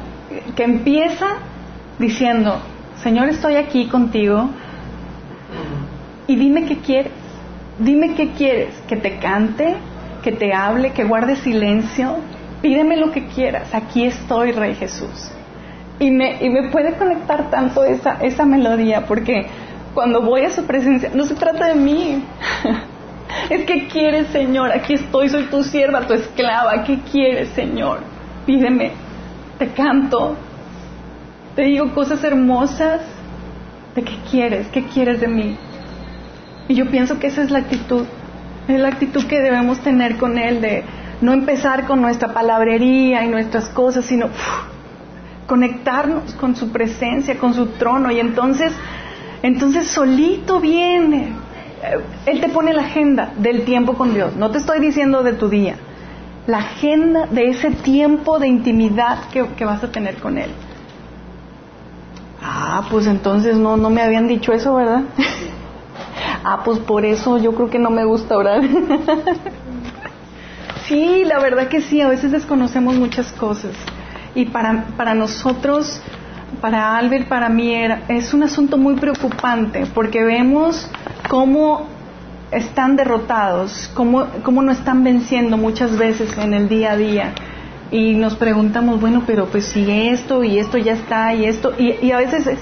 S1: que empieza diciendo, Señor, estoy aquí contigo y dime qué quieres. Dime qué quieres, que te cante, que te hable, que guarde silencio. Pídeme lo que quieras. Aquí estoy, Rey Jesús. Y me, y me puede conectar tanto esa, esa melodía porque cuando voy a su presencia no se trata de mí. Es que quieres, Señor, aquí estoy, soy tu sierva, tu esclava. ¿Qué quieres, Señor? Pídeme, te canto, te digo cosas hermosas. ¿De qué quieres? ¿Qué quieres de mí? Y yo pienso que esa es la actitud, es la actitud que debemos tener con Él, de no empezar con nuestra palabrería y nuestras cosas, sino conectarnos con su presencia, con su trono. Y entonces, entonces solito viene eh, él te pone la agenda del tiempo con Dios. No te estoy diciendo de tu día. La agenda de ese tiempo de intimidad que, vas a tener con Él. Ah, pues entonces no, no me habían dicho eso, ¿verdad? ah, pues por eso yo creo que no me gusta orar. sí, la verdad que sí, a veces desconocemos muchas cosas. Y para, para nosotros, para Albert, para mí, era, es un asunto muy preocupante porque vemos cómo están derrotados, cómo, cómo no están venciendo muchas veces en el día a día. Y nos preguntamos, bueno, pero pues si esto y esto ya está y esto, y, a veces es,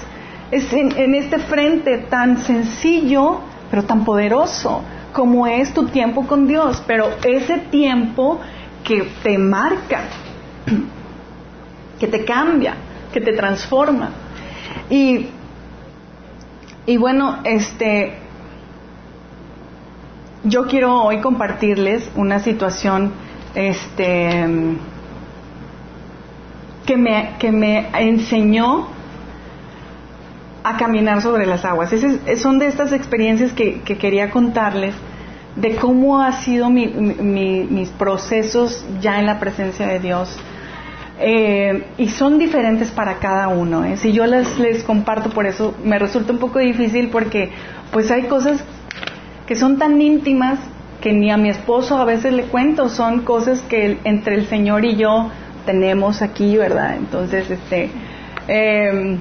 S1: es en, este frente tan sencillo, pero tan poderoso como es tu tiempo con Dios, pero ese tiempo que te marca, que te cambia, que te transforma. Y, y bueno, este, yo quiero hoy compartirles una situación este, que, me, que me enseñó a caminar sobre las aguas. son de estas experiencias que, quería contarles de cómo ha sido mis procesos ya en la presencia de Dios. Eh, y son diferentes para cada uno. ¿eh? Si yo les, les comparto, por eso me resulta un poco difícil porque pues hay cosas que son tan íntimas que ni a mi esposo a veces le cuento, son cosas que entre el Señor y yo tenemos aquí, ¿verdad? Entonces, este, em,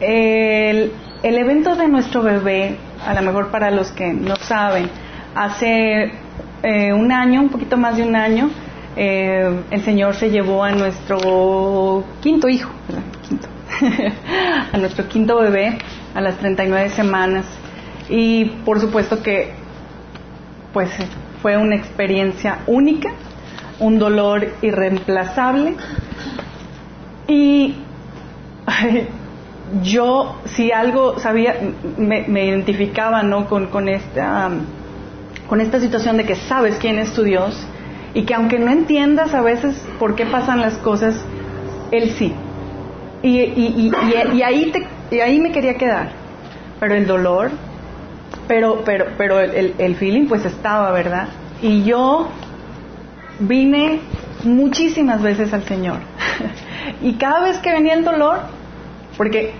S1: el, evento de nuestro bebé, a lo mejor para los que no saben, hace eh, un año, un poquito más de un año, eh, el Señor se llevó a nuestro quinto hijo. Quinto. a nuestro quinto bebé a las 39 semanas. Y por supuesto que pues fue una experiencia única, un dolor irreemplazable. Y yo, si algo sabía, me, identificaba ¿no? con, con, esta, con esta situación de que sabes quién es tu Dios y que aunque no entiendas a veces por qué pasan las cosas, Él sí. Y, y, y, y ahí te y ahí me quería quedar. Pero el dolor, pero, pero, pero el, el feeling pues estaba, ¿verdad? Y yo vine muchísimas veces al Señor. y cada vez que venía el dolor, porque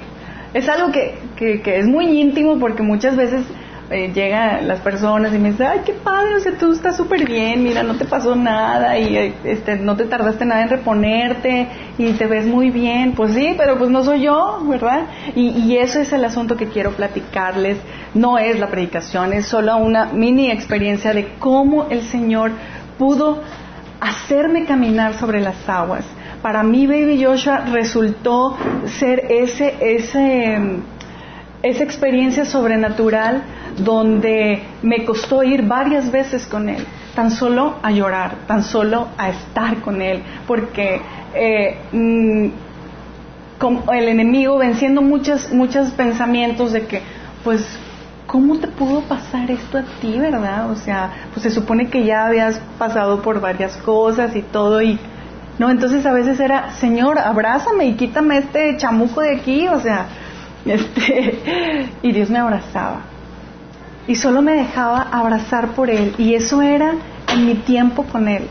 S1: es algo que, que, que es muy íntimo, porque muchas veces eh, llegan las personas y me dicen, ay, qué padre, o sea, tú estás súper bien, mira, no te pasó nada y eh, este, no te tardaste nada en reponerte y te ves muy bien. Pues sí, pero pues no soy yo, ¿verdad? Y, y eso es el asunto que quiero platicarles. No es la predicación, es solo una mini experiencia de cómo el Señor pudo hacerme caminar sobre las aguas. Para mí, Baby Joshua resultó ser ese, ese, esa experiencia sobrenatural donde me costó ir varias veces con él, tan solo a llorar, tan solo a estar con él, porque eh, mm, el enemigo venciendo muchos, pensamientos de que, pues, ¿cómo te pudo pasar esto a ti, verdad? O sea, pues se supone que ya habías pasado por varias cosas y todo y no, entonces a veces era, Señor, abrázame y quítame este chamuco de aquí, o sea, este, y Dios me abrazaba. Y solo me dejaba abrazar por Él. Y eso era en mi tiempo con Él.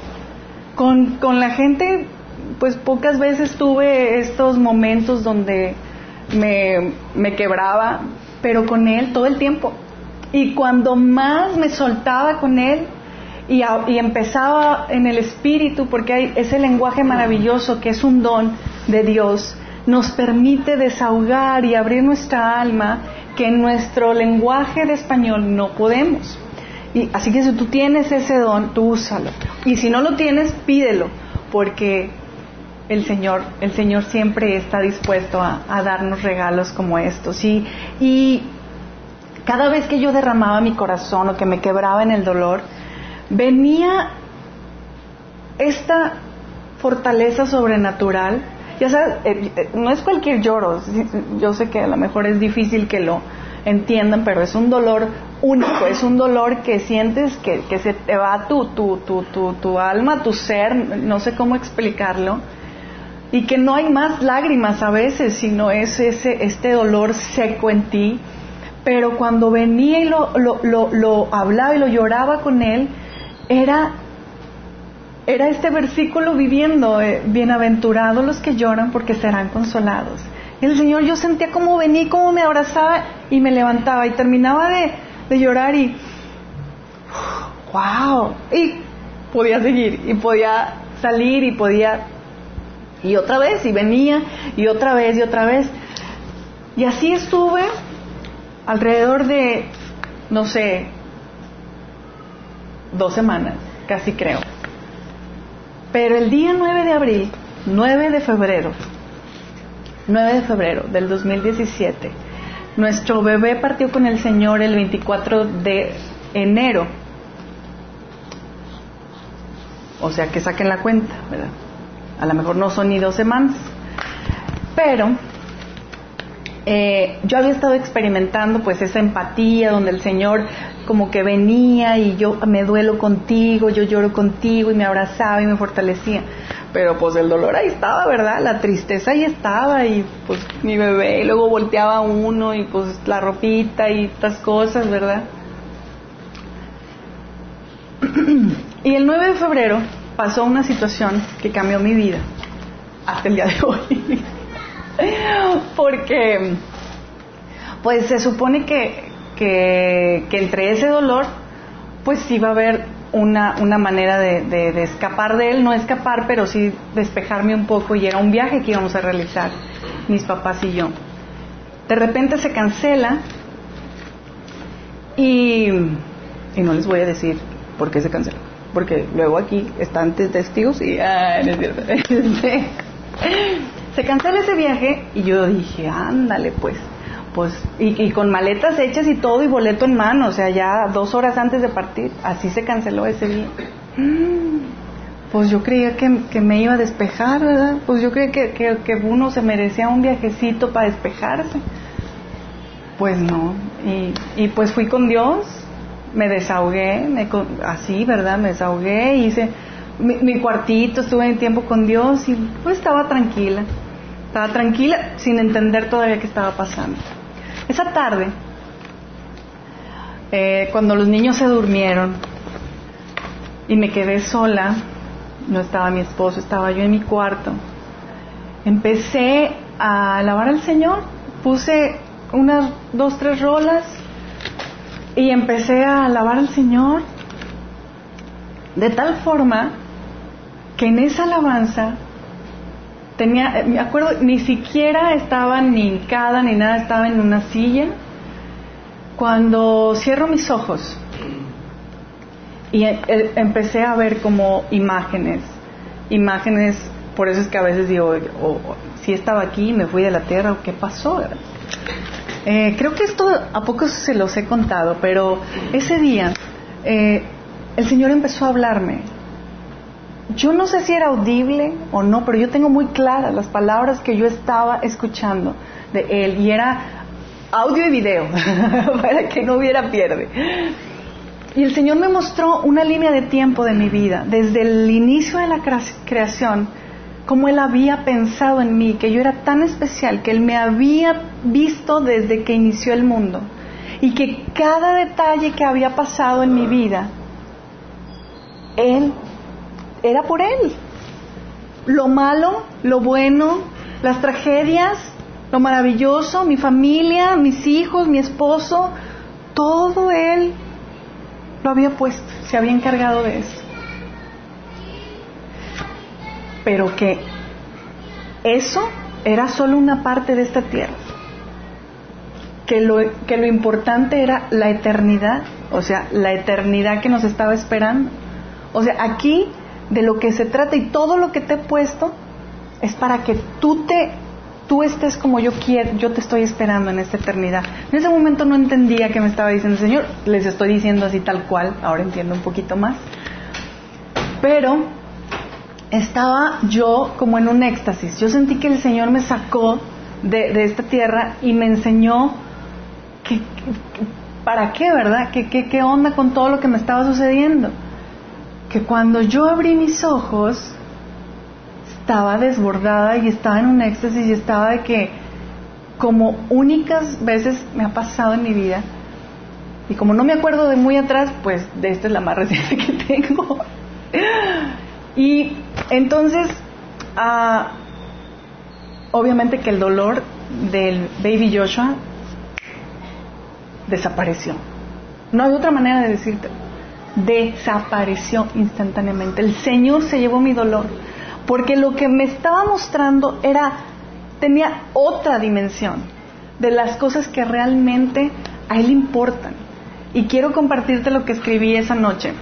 S1: Con, con la gente, pues pocas veces tuve estos momentos donde me, me quebraba, pero con Él todo el tiempo. Y cuando más me soltaba con Él y, y empezaba en el Espíritu, porque hay ese lenguaje maravilloso que es un don de Dios, nos permite desahogar y abrir nuestra alma que en nuestro lenguaje de español no podemos. Y, así que si tú tienes ese don, tú úsalo. Y si no lo tienes, pídelo, porque el Señor, el Señor siempre está dispuesto a, darnos regalos como estos. Y, y cada vez que yo derramaba mi corazón o que me quebraba en el dolor, venía esta fortaleza sobrenatural. Ya sabes, eh, eh, no es cualquier lloro, yo sé que a lo mejor es difícil que lo entiendan, pero es un dolor único, es un dolor que sientes que, que se te va tu, tu, tu, tu, alma, tu ser, no sé cómo explicarlo y que no hay más lágrimas a veces, sino es ese, este dolor seco en ti. Pero cuando venía y lo, lo, lo, hablaba y lo lloraba con él, era, era este versículo viviendo, eh, bienaventurados los que lloran porque serán consolados. El Señor yo sentía como venía, como me abrazaba y me levantaba y terminaba de, de llorar y, wow, y podía seguir y podía salir y podía y otra vez, y venía, y otra vez, y otra vez. Y así estuve alrededor de, no sé, dos semanas, casi creo. Pero el día 9 de abril, 9 de febrero, 9 de febrero del 2017, nuestro bebé partió con el Señor el 24 de enero. O sea que saquen la cuenta, ¿verdad? a lo mejor no son ni dos semanas, pero eh, yo había estado experimentando pues esa empatía donde el Señor como que venía y yo me duelo contigo, yo lloro contigo y me abrazaba y me fortalecía. Pero pues el dolor ahí estaba, ¿verdad? La tristeza ahí estaba y pues mi bebé y luego volteaba uno y pues la ropita y estas cosas, ¿verdad? y el 9 de febrero pasó una situación que cambió mi vida hasta el día de hoy. Porque, pues se supone que, que, entre ese dolor, pues iba a haber una, una manera de, de, escapar de él, no escapar, pero sí despejarme un poco y era un viaje que íbamos a realizar, mis papás y yo. De repente se cancela y, y no les voy a decir por qué se canceló porque luego aquí están testigos y ah, este, se cancela ese viaje y yo dije, ándale pues, pues, y, con maletas hechas y todo y boleto en mano, o sea, ya dos horas antes de partir, así se canceló ese viaje. Mm, pues yo creía que, me iba a despejar, ¿verdad? Pues yo creía que, que, uno se merecía un viajecito para despejarse. Pues no, y, y pues fui con Dios me desahogué, me, así, ¿verdad? Me desahogué, hice mi, cuartito, estuve en tiempo con Dios y pues estaba tranquila. Estaba tranquila sin entender todavía qué estaba pasando. Esa tarde, eh, cuando los niños se durmieron y me quedé sola, no estaba mi esposo, estaba yo en mi cuarto, empecé a alabar al Señor, puse unas dos, tres rolas y empecé a alabar al Señor de tal forma que en esa alabanza tenía, me acuerdo, ni siquiera estaba ni hincada ni nada, estaba en una silla. Cuando cierro mis ojos y e, e, empecé a ver como imágenes, imágenes, por eso es que a veces digo, si estaba aquí, me fui de la tierra, o qué pasó. Eh, creo que esto a poco se los he contado, pero ese día eh, el Señor empezó a hablarme. Yo no sé si era audible o no, pero yo tengo muy claras las palabras que yo estaba escuchando de Él y era audio y video, para que no hubiera pierde. Y el Señor me mostró una línea de tiempo de mi vida, desde el inicio de la creación, como Él había pensado en mí, que yo era tan especial, que Él me había visto desde que inició el mundo, y que cada detalle que había pasado en mi vida, Él era por Él. Lo malo, lo bueno, las tragedias, lo maravilloso, mi familia, mis hijos, mi esposo, todo Él lo había puesto, se había encargado de eso. Pero que eso era solo una parte de esta tierra. Que lo, que lo importante era la eternidad, o sea, la eternidad que nos estaba esperando. O sea, aquí de lo que se trata y todo lo que te he puesto es para que tú te tú estés como yo quiero, yo te estoy esperando en esta eternidad. En ese momento no entendía que me estaba diciendo el Señor, les estoy diciendo así tal cual, ahora entiendo un poquito más. Pero estaba yo como en un éxtasis, yo sentí que el Señor me sacó de, esta tierra y me enseñó que, para qué, ¿verdad? ¿Qué, qué onda con todo lo que me estaba sucediendo? Que cuando yo abrí mis ojos, estaba desbordada y estaba en un éxtasis y estaba de que como únicas veces me ha pasado en mi vida y como no me acuerdo de muy atrás, pues de esta es la más reciente que tengo. y entonces, ah, obviamente que el dolor del baby Joshua desapareció. No hay otra manera de decirte. Desapareció instantáneamente. El Señor se llevó mi dolor porque lo que me estaba mostrando era, tenía otra dimensión de las cosas que realmente a él importan. Y quiero compartirte lo que escribí esa noche.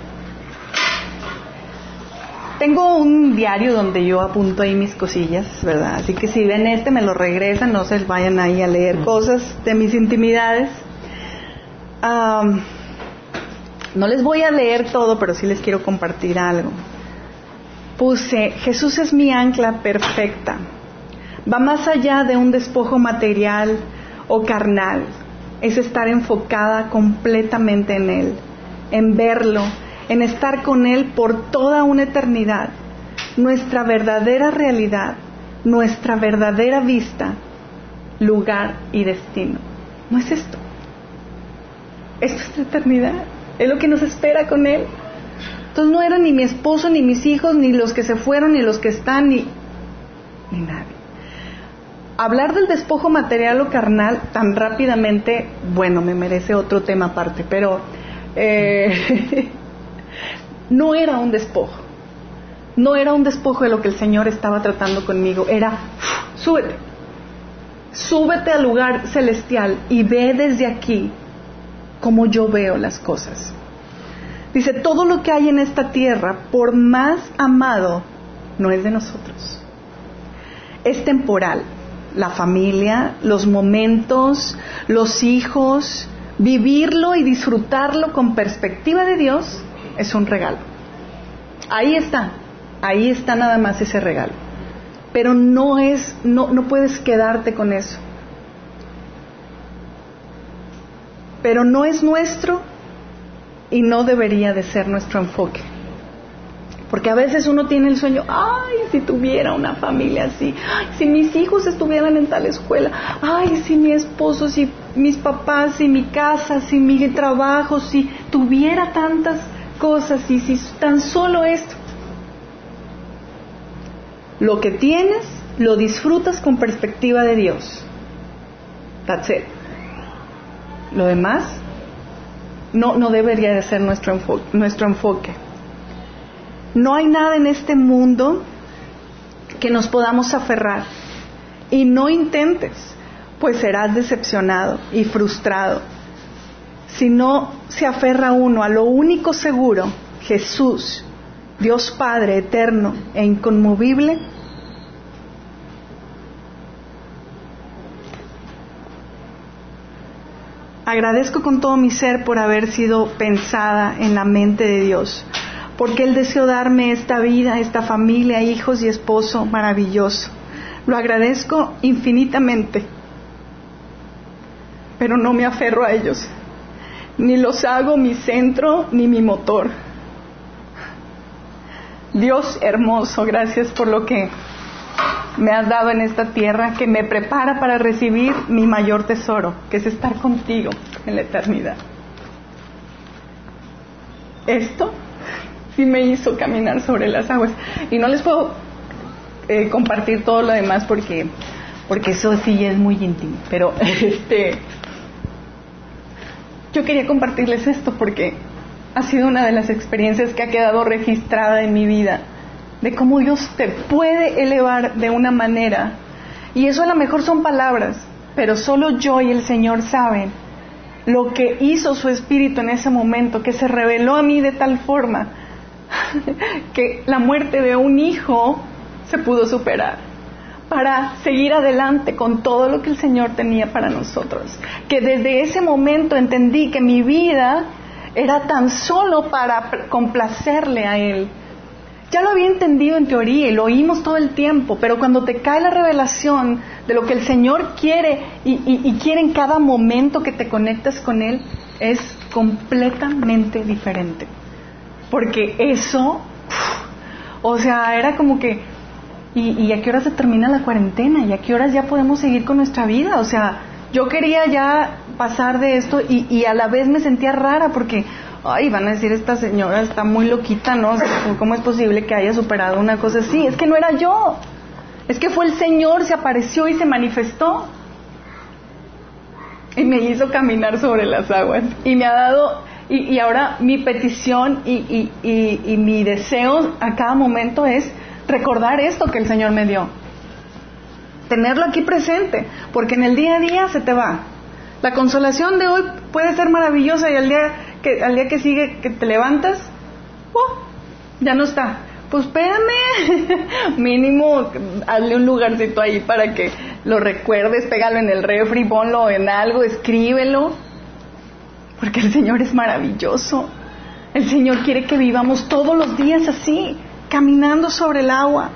S1: Tengo un diario donde yo apunto ahí mis cosillas, ¿verdad? Así que si ven este, me lo regresan, no se vayan ahí a leer cosas de mis intimidades. No les voy a leer todo, pero sí les quiero compartir algo puse, Jesús es mi ancla perfecta. Va más allá de un despojo material o carnal. Es estar enfocada completamente en Él, en verlo, en estar con Él por toda una eternidad. Nuestra verdadera realidad, nuestra verdadera vista, lugar y destino. ¿No es esto? Esto es la eternidad. Es lo que nos espera con Él. Entonces no era ni mi esposo, ni mis hijos, ni los que se fueron, ni los que están, ni, ni nadie. Hablar del despojo material o carnal tan rápidamente, bueno, me merece otro tema aparte, pero eh, no era un despojo. No era un despojo de lo que el Señor estaba tratando conmigo, era, súbete, súbete al lugar celestial y ve desde aquí como yo veo las cosas. Dice, todo lo que hay en esta tierra, por más amado, no es de nosotros. Es temporal. La familia, los momentos, los hijos, vivirlo y disfrutarlo con perspectiva de Dios es un regalo. Ahí está, ahí está nada más ese regalo. Pero no es, no, no puedes quedarte con eso. Pero no es nuestro y no debería de ser nuestro enfoque. Porque a veces uno tiene el sueño, ay, si tuviera una familia así, ay, si mis hijos estuvieran en tal escuela, ay, si mi esposo, si mis papás, si mi casa, si mi trabajo, si tuviera tantas cosas, y si tan solo esto. Lo que tienes, lo disfrutas con perspectiva de Dios. That's it. Lo demás no, no debería de ser nuestro enfoque, nuestro enfoque. No hay nada en este mundo que nos podamos aferrar. Y no intentes, pues serás decepcionado y frustrado. Si no se aferra uno a lo único seguro, Jesús, Dios Padre eterno e inconmovible, Agradezco con todo mi ser por haber sido pensada en la mente de Dios, porque Él deseó darme esta vida, esta familia, hijos y esposo maravilloso. Lo agradezco infinitamente. pero no me aferro a ellos, ni los hago mi centro ni mi motor. Dios hermoso, gracias por lo que me has dado en esta tierra que me prepara para recibir mi mayor tesoro, que es estar contigo en la eternidad. Esto sí me hizo caminar sobre las aguas. Y no les puedo eh, compartir todo lo demás porque, porque eso sí es muy íntimo. Pero este, yo quería compartirles esto porque ha sido una de las experiencias que ha quedado registrada en mi vida de cómo Dios te puede elevar de una manera. Y eso a lo mejor son palabras, pero solo yo y el Señor saben lo que hizo su espíritu en ese momento, que se reveló a mí de tal forma que la muerte de un hijo se pudo superar para seguir adelante con todo lo que el Señor tenía para nosotros. Que desde ese momento entendí que mi vida era tan solo para complacerle a Él ya lo había entendido en teoría y lo oímos todo el tiempo, pero cuando te cae la revelación de lo que el Señor quiere y, quiere en cada momento que te conectas con Él, es completamente diferente. Porque eso, o sea, era como que, ¿y, ¿y a qué hora se termina la cuarentena? ¿Y a qué horas ya podemos seguir con nuestra vida? O sea, yo quería ya pasar de esto y, y a la vez me sentía rara porque ay, van a decir, esta señora está muy loquita, ¿no? ¿Cómo es posible que haya superado una cosa así? Es que no era yo, es que fue el Señor, se apareció y se manifestó. Y me hizo caminar sobre las aguas. Y me ha dado, y, ahora mi petición y, y mi deseo a cada momento es recordar esto que el Señor me dio. Tenerlo aquí presente, porque en el día a día se te va. La consolación de hoy puede ser maravillosa y al día que al día que sigue que te levantas, ¡oh! ya no está. Pues espérame, mínimo hazle un lugarcito ahí para que lo recuerdes, pégalo en el refri, ponlo en algo, escríbelo, porque el Señor es maravilloso. El Señor quiere que vivamos todos los días así, caminando sobre el agua.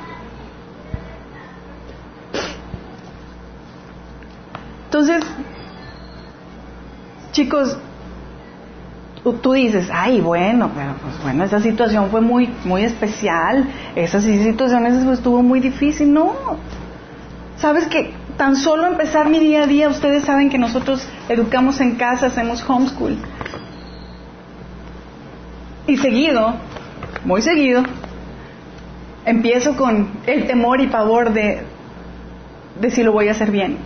S1: Entonces, chicos, tú, dices, ay, bueno, pero pues bueno, esa situación fue muy, muy especial, esa situación estuvo muy difícil, no. Sabes que tan solo empezar mi día a día, ustedes saben que nosotros educamos en casa, hacemos homeschool. Y seguido, muy seguido, empiezo con el temor y pavor de, de si lo voy a hacer bien.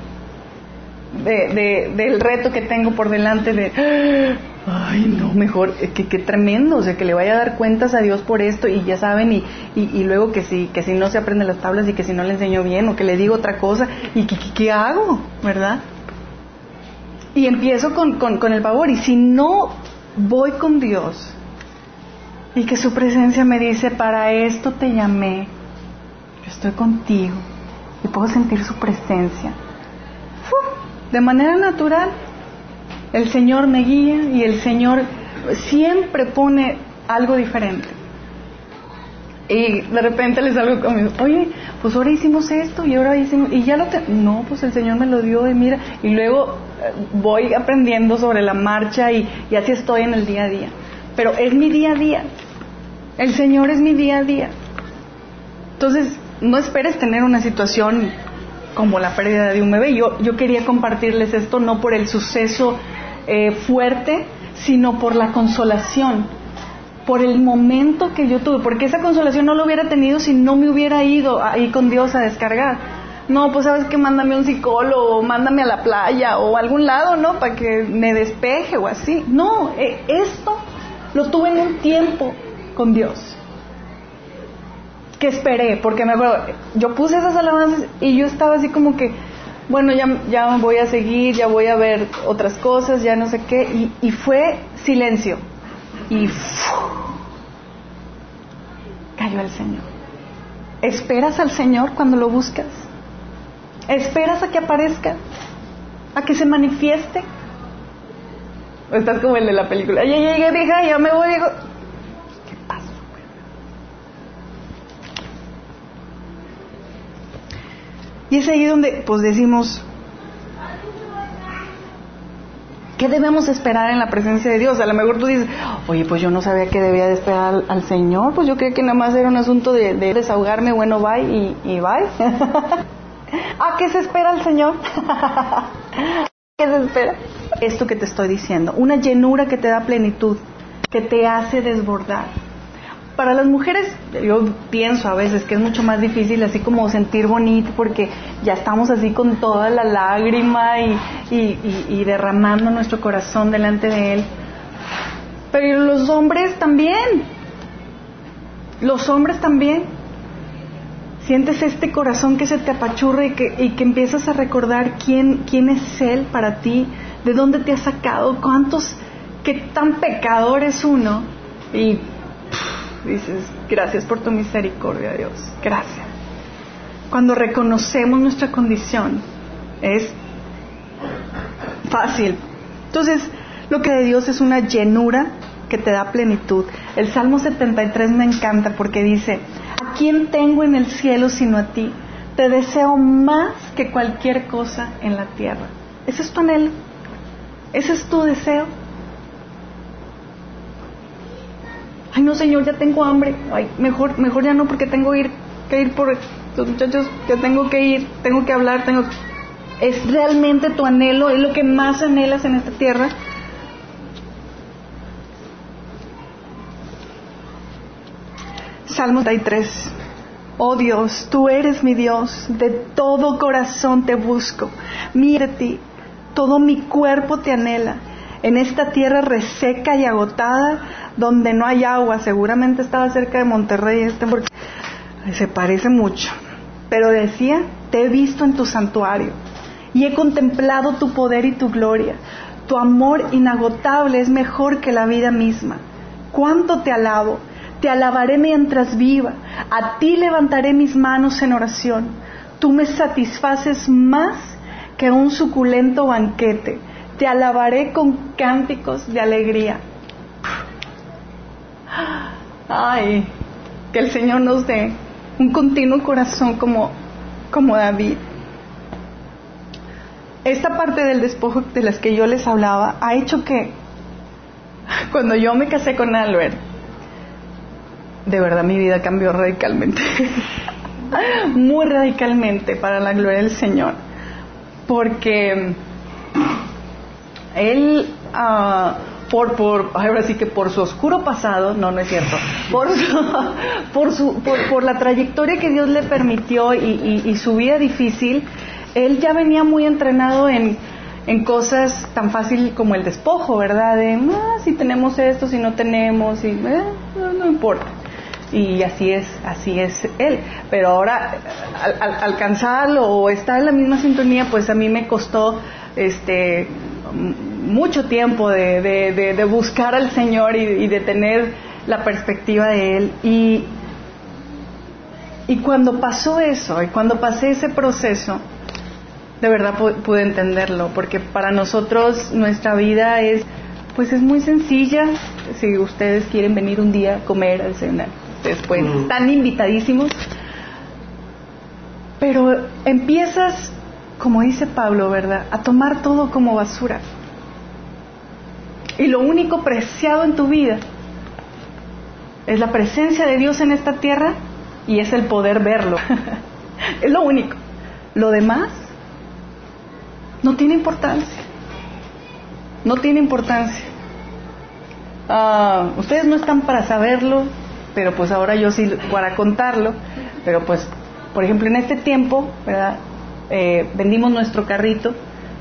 S1: De, del reto que tengo por delante de ay no, mejor, eh, que, tremendo, o sea, que le vaya a dar cuentas a Dios por esto y ya saben, y, y, luego que si, que si no se aprende las tablas y que si no le enseño bien o que le digo otra cosa, y que, ¿qué hago? ¿Verdad? Y empiezo con, con, con el favor, y si no voy con Dios y que su presencia me dice, para esto te llamé, yo estoy contigo y puedo sentir su presencia, de manera natural el Señor me guía y el Señor siempre pone algo diferente. Y de repente les salgo con oye, pues ahora hicimos esto y ahora hicimos, y ya lo te... No, pues el Señor me lo dio y mira, y luego eh, voy aprendiendo sobre la marcha y, y así estoy en el día a día. Pero es mi día a día. El Señor es mi día a día. Entonces, no esperes tener una situación como la pérdida de un bebé. Yo, yo quería compartirles esto no por el suceso eh, fuerte, sino por la consolación, por el momento que yo tuve, porque esa consolación no lo hubiera tenido si no me hubiera ido ahí con Dios a descargar. No, pues sabes que mándame un psicólogo, mándame a la playa o a algún lado, ¿no? Para que me despeje o así. No, eh, esto lo tuve en un tiempo con Dios. Que esperé, porque me acuerdo, yo puse esas alabanzas y yo estaba así como que, bueno, ya, ya voy a seguir, ya voy a ver otras cosas, ya no sé qué, y, fue silencio. Y cayó el Señor. ¿Esperas al Señor cuando lo buscas? ¿Esperas a que aparezca? ¿A que se manifieste? ¿O estás como el de la película? Ya llegué, dije, ya me voy, digo, Y es ahí donde pues decimos, ¿Qué debemos esperar en la presencia de Dios? A lo mejor tú dices, oye, pues yo no sabía que debía de esperar al, Señor, pues yo creía que nada más era un asunto de, desahogarme, bueno, bye y, y bye. ¿A qué se espera el Señor? ¿Qué se espera? Esto que te estoy diciendo, una llenura que te da plenitud, que te hace desbordar para las mujeres yo pienso a veces que es mucho más difícil así como sentir bonito porque ya estamos así con toda la lágrima y, derramando nuestro corazón delante de Él. Pero los hombres también, los hombres también. Sientes este corazón que se te apachurra y que, y que empiezas a recordar quién, quién es Él para ti, de dónde te ha sacado, cuántos, qué tan pecador es uno. Y dices, gracias por tu misericordia, Dios, gracias. Cuando reconocemos nuestra condición, es fácil. Entonces, lo que de Dios es una llenura que te da plenitud. El Salmo 73 me encanta porque dice, ¿a quién tengo en el cielo sino a ti? Te deseo más que cualquier cosa en la tierra. Ese es tu anhelo. Ese es tu deseo. Ay no señor, ya tengo hambre, ay, mejor, mejor ya no porque tengo que ir, que ir por los muchachos, que tengo que ir, tengo que hablar, tengo es realmente tu anhelo, es lo que más anhelas en esta tierra. Salmo 33. Oh Dios, tú eres mi Dios, de todo corazón te busco. Mire ti, todo mi cuerpo te anhela. En esta tierra reseca y agotada, donde no hay agua, seguramente estaba cerca de Monterrey, este porque se parece mucho. Pero decía, te he visto en tu santuario y he contemplado tu poder y tu gloria. Tu amor inagotable es mejor que la vida misma. ¿Cuánto te alabo? Te alabaré mientras viva. A ti levantaré mis manos en oración. Tú me satisfaces más que un suculento banquete. Te alabaré con cánticos de alegría. Ay, que el Señor nos dé un continuo corazón como, como David. Esta parte del despojo de las que yo les hablaba ha hecho que cuando yo me casé con Albert, de verdad mi vida cambió radicalmente, muy radicalmente para la gloria del Señor, porque él uh, por, por, ahora sí que por su oscuro pasado, no, no es cierto, por por, su, por, la trayectoria que Dios le permitió y, su vida difícil, él ya venía muy entrenado en, en cosas tan fácil como el despojo, ¿verdad? De, ah, si tenemos esto, si no tenemos, y, eh, no, importa. Y así es, así es él. Pero ahora, al, alcanzarlo o estar en la misma sintonía, pues a mí me costó, este, mucho tiempo de, buscar al Señor y, de tener la perspectiva de Él. Y, y cuando pasó eso, y cuando pasé ese proceso, de verdad pude entenderlo, porque para nosotros nuestra vida es, pues es muy sencilla. Si ustedes quieren venir un día a comer, al cenar, después están invitadísimos. Pero empiezas, como dice Pablo, ¿verdad?, a tomar todo como basura y lo único preciado en tu vida es la presencia de Dios en esta tierra y es el poder verlo. es lo único. Lo demás no tiene importancia. No tiene importancia. Ah, ustedes no están para saberlo, pero pues ahora yo sí para contarlo. Pero pues, por ejemplo, en este tiempo, ¿verdad? Eh, vendimos nuestro carrito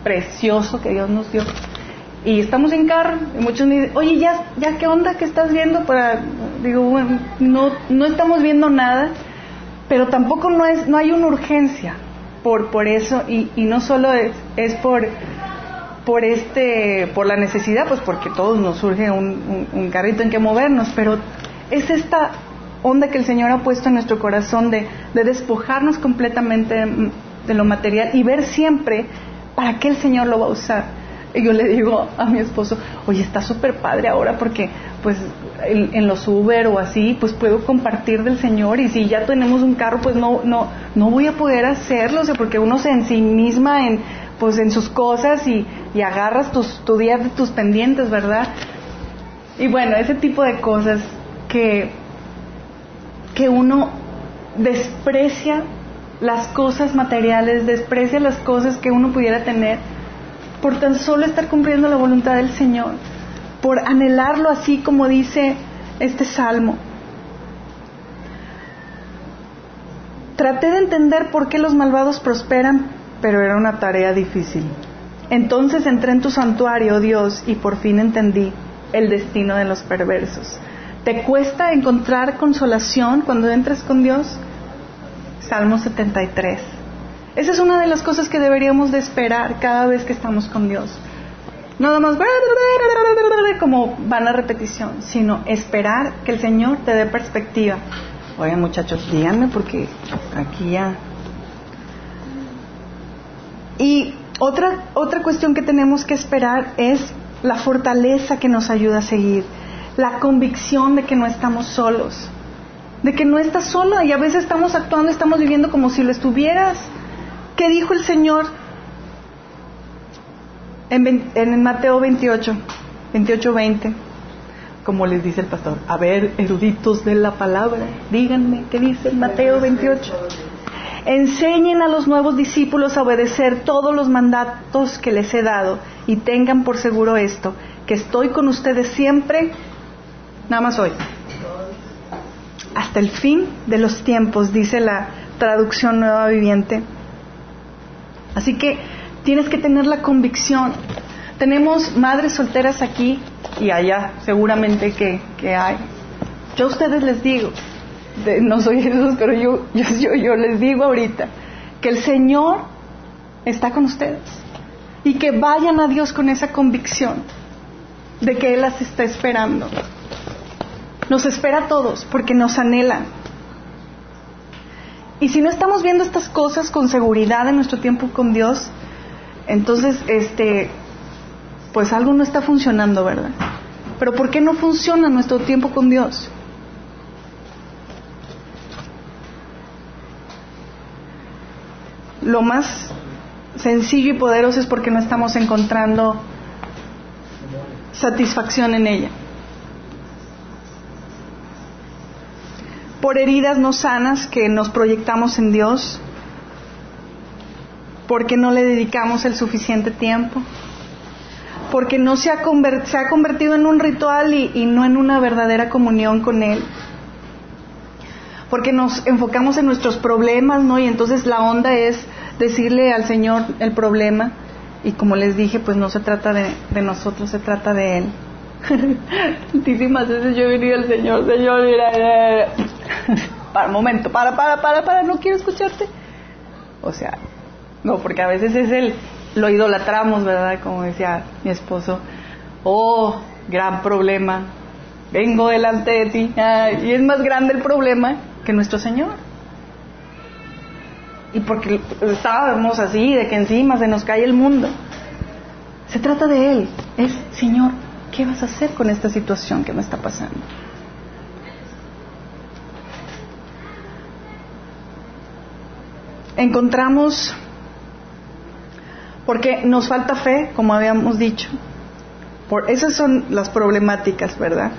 S1: precioso que Dios nos dio. Y estamos en carro y muchos me dicen, oye, ya, ya qué onda que estás viendo para, digo, no, no estamos viendo nada, pero tampoco no es, no hay una urgencia por, por eso y, y no solo es, es por, por este, por la necesidad, pues porque todos nos surge un, un, carrito en que movernos, pero es esta onda que el Señor ha puesto en nuestro corazón de, de despojarnos completamente de, lo material y ver siempre para qué el Señor lo va a usar y yo le digo a mi esposo, oye, está súper padre ahora porque pues en, los Uber o así, pues puedo compartir del Señor y si ya tenemos un carro, pues no, no, no voy a poder hacerlo, porque uno se ensimisma en pues en sus cosas y, agarras tus, de tus pendientes, ¿verdad? Y bueno, ese tipo de cosas que, que uno desprecia las cosas materiales, desprecia las cosas que uno pudiera tener por tan solo estar cumpliendo la voluntad del Señor, por anhelarlo así como dice este salmo. Traté de entender por qué los malvados prosperan, pero era una tarea difícil. Entonces entré en tu santuario, Dios, y por fin entendí el destino de los perversos. ¿Te cuesta encontrar consolación cuando entres con Dios? Salmo 73. Esa es una de las cosas que deberíamos de esperar cada vez que estamos con Dios. Nada más como van a repetición, sino esperar que el Señor te dé perspectiva. Oigan muchachos, díganme porque aquí ya... Y otra, otra cuestión que tenemos que esperar es la fortaleza que nos ayuda a seguir, la convicción de que no estamos solos, de que no estás sola y a veces estamos actuando, estamos viviendo como si lo estuvieras. ¿Qué dijo el Señor en, en Mateo 28, 28, 20? como les dice el pastor, a ver, eruditos de la palabra, díganme qué dice Mateo 28. Enseñen a los nuevos discípulos a obedecer todos los mandatos que les he dado y tengan por seguro esto, que estoy con ustedes siempre, nada más hoy, hasta el fin de los tiempos, dice la traducción nueva viviente. Así que tienes que tener la convicción. Tenemos madres solteras aquí y allá seguramente que, que hay. Yo a ustedes les digo, no soy Jesús, pero yo, yo, yo, les digo ahorita que el Señor está con ustedes y que vayan a Dios con esa convicción de que Él las está esperando. Nos espera a todos porque nos anhelan. Y si no estamos viendo estas cosas con seguridad en nuestro tiempo con Dios, entonces este pues algo no está funcionando, ¿verdad? Pero ¿por qué no funciona nuestro tiempo con Dios? Lo más sencillo y poderoso es porque no estamos encontrando satisfacción en ella. Por heridas no sanas que nos proyectamos en Dios, porque no le dedicamos el suficiente tiempo, porque no se ha, convertido en un ritual y, no en una verdadera comunión con Él. Porque nos enfocamos en nuestros problemas, ¿no? Y entonces la onda es decirle al Señor el problema. Y como les dije, pues no se trata de, nosotros, se trata de Él. Tantísimas veces yo he venido al Señor, Señor, mira, eh, para un momento, para, para, para, para, no quiero escucharte. O sea, no, porque a veces es el, lo idolatramos, ¿verdad? Como decía mi esposo, oh, gran problema, vengo delante de ti, y es más grande el problema que nuestro Señor. Y porque estábamos así, de que encima se nos cae el mundo. Se trata de Él, es, Señor, ¿qué vas a hacer con esta situación que me está pasando? Encontramos porque nos falta fe, como habíamos dicho. Por, esas son las problemáticas, ¿verdad?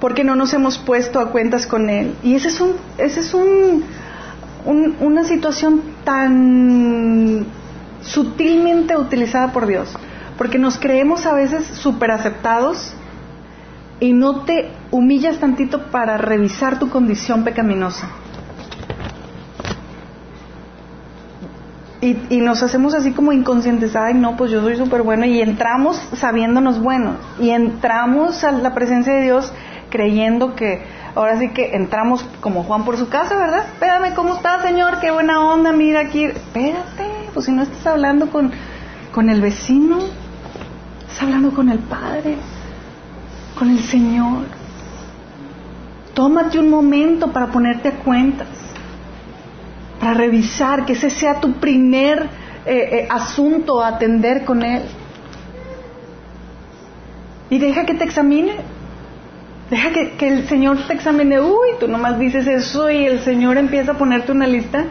S1: Porque no nos hemos puesto a cuentas con Él. Y ese es, un, ese es un, una situación tan sutilmente utilizada por Dios. Porque nos creemos a veces súper aceptados y no te humillas tantito para revisar tu condición pecaminosa. Y, nos hacemos así como inconscientes, ay no, pues yo soy súper bueno y entramos sabiéndonos buenos y entramos a la presencia de Dios creyendo que ahora sí que entramos como Juan por su casa, ¿verdad? Espérame, ¿cómo estás, Señor? Qué buena onda, mira aquí. Espérate, pues si no estás hablando con, con el vecino, estás hablando con el Padre, con el Señor. Tómate un momento para ponerte a cuentas para revisar, que ese sea tu primer eh, eh, asunto a atender con Él. Y deja que te examine. Deja que, el Señor te examine. Uy, tú nomás dices eso y el Señor empieza a ponerte una lista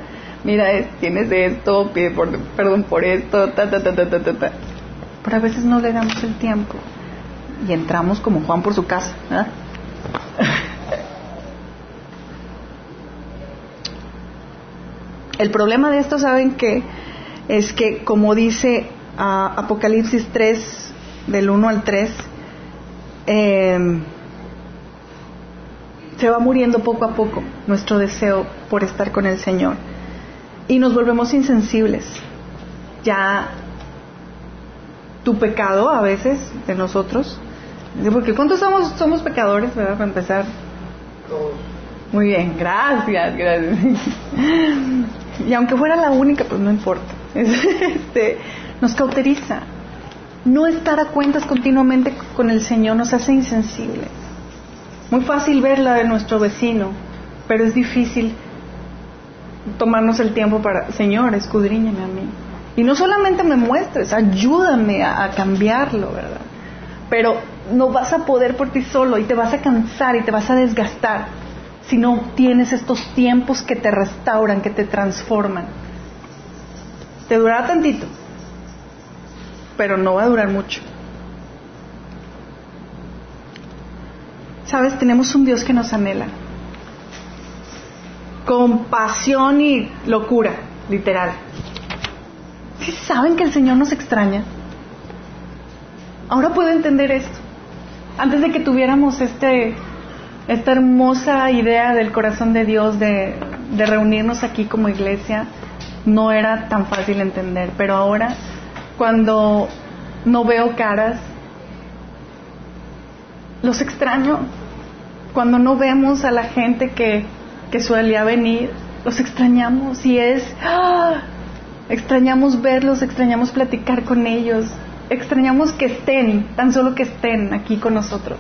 S1: mira, tienes esto, pide perdón por esto, ta, ta, ta, ta, ta, ta. Pero a veces no le damos el tiempo y entramos como Juan por su casa. El problema de esto, ¿saben qué? Es que, como dice Apocalipsis 3, del 1 al 3, eh, se va muriendo poco a poco nuestro deseo por estar con el Señor. Y nos volvemos insensibles. Ya tu pecado a veces de nosotros, porque ¿cuántos somos, somos pecadores, verdad? Para empezar. Muy bien, gracias, gracias. Y aunque fuera la única, pues no importa. Este, nos cauteriza. No estar a cuentas continuamente con el Señor nos hace insensibles. Muy fácil ver la de nuestro vecino, pero es difícil tomarnos el tiempo para, Señor, escudriñame a mí. Y no solamente me muestres, ayúdame a, cambiarlo, ¿verdad? Pero no vas a poder por ti solo y te vas a cansar y te vas a desgastar si no tienes estos tiempos que te restauran, que te transforman. Te durará tantito, pero no va a durar mucho. Sabes, tenemos un Dios que nos anhela. Con pasión y locura, literal. ¿Sí saben que el Señor nos extraña? Ahora puedo entender esto. Antes de que tuviéramos este esta hermosa idea del corazón de Dios de, reunirnos aquí como iglesia no era tan fácil entender, pero ahora cuando no veo caras, los extraño. Cuando no vemos a la gente que, que suele venir, los extrañamos y es, ¡ah! Extrañamos verlos, extrañamos platicar con ellos, extrañamos que estén, tan solo que estén aquí con nosotros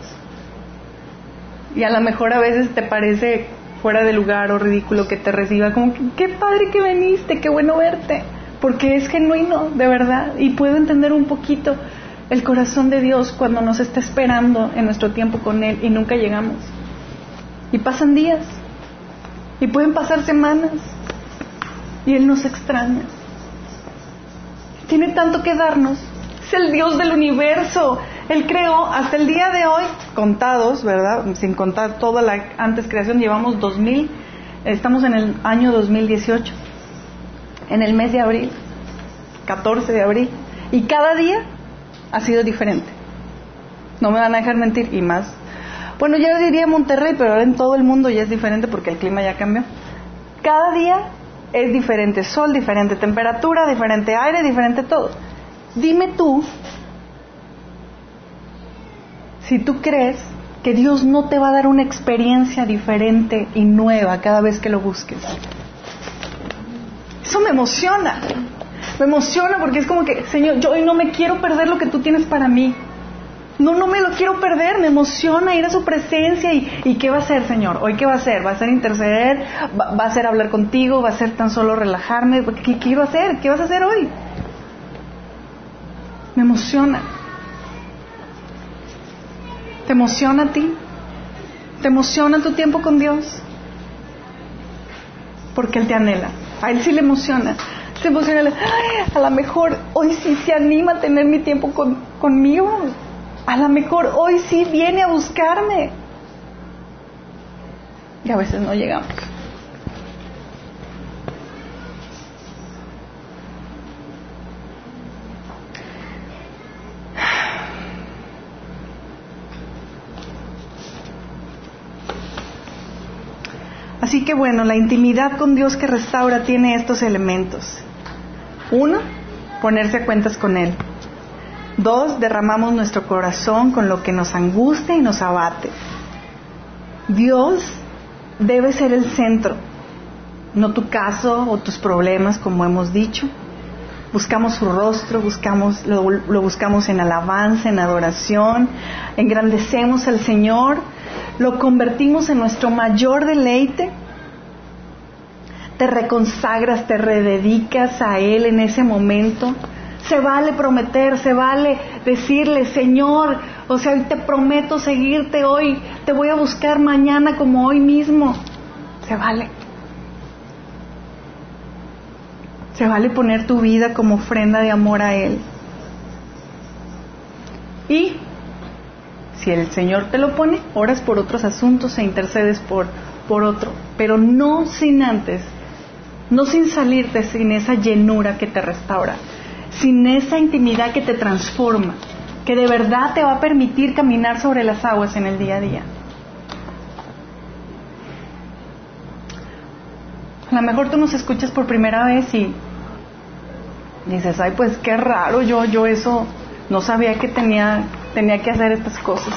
S1: y a lo mejor a veces te parece fuera de lugar o ridículo que te reciba como qué padre que viniste, qué bueno verte, porque es genuino, de verdad, y puedo entender un poquito el corazón de Dios cuando nos está esperando en nuestro tiempo con Él y nunca llegamos. Y pasan días, y pueden pasar semanas, y Él nos extraña. Tiene tanto que darnos, es el Dios del universo, él creó hasta el día de hoy, contados, ¿verdad? Sin contar toda la antes creación, llevamos 2000, estamos en el año 2018, en el mes de abril, 14 de abril, y cada día ha sido diferente. No me van a dejar mentir, y más. Bueno, yo diría Monterrey, pero ahora en todo el mundo ya es diferente porque el clima ya cambió. Cada día es diferente, sol diferente, temperatura diferente, aire diferente, todo. Dime tú si tú crees que Dios no te va a dar una experiencia diferente y nueva cada vez que lo busques. Eso me emociona. Me emociona porque es como que, Señor, yo hoy no me quiero perder lo que tú tienes para mí. No, no me lo quiero perder, me emociona ir a su presencia y, ¿qué va a hacer, Señor? ¿Hoy qué va a hacer? ¿Va a ser interceder? ¿Va, a ser hablar contigo? ¿Va a ser tan solo relajarme? ¿Qué, ¿Qué va a hacer? ¿Qué vas a hacer hoy? Me emociona. ¿Te emociona a ti? ¿Te emociona tu tiempo con Dios? Porque Él te anhela. A Él sí le emociona. Se emociona. a lo mejor hoy sí se anima a tener mi tiempo conmigo. A lo mejor hoy sí viene a buscarme. Y a veces no llegamos. Así que bueno, la intimidad con Dios que restaura tiene estos elementos. Uno, ponerse a cuentas con Él. Dos, derramamos nuestro corazón con lo que nos angustia y nos abate. Dios debe ser el centro, no tu caso o tus problemas, como hemos dicho. Buscamos su rostro, buscamos, lo, lo buscamos en alabanza, en adoración, engrandecemos al Señor lo convertimos en nuestro mayor deleite, te reconsagras, te rededicas a Él en ese momento. Se vale prometer, se vale decirle, Señor, o sea, hoy te prometo seguirte hoy, te voy a buscar mañana como hoy mismo. Se vale. Se vale poner tu vida como ofrenda de amor a Él. Y si el Señor te lo pone, oras por otros asuntos e intercedes por, por otro, pero no sin antes, no sin salirte sin esa llenura que te restaura, sin esa intimidad que te transforma, que de verdad te va a permitir caminar sobre las aguas en el día a día. A lo mejor tú nos escuchas por primera vez y dices, ay, pues qué raro, yo, yo eso no sabía que tenía, tenía que hacer estas cosas.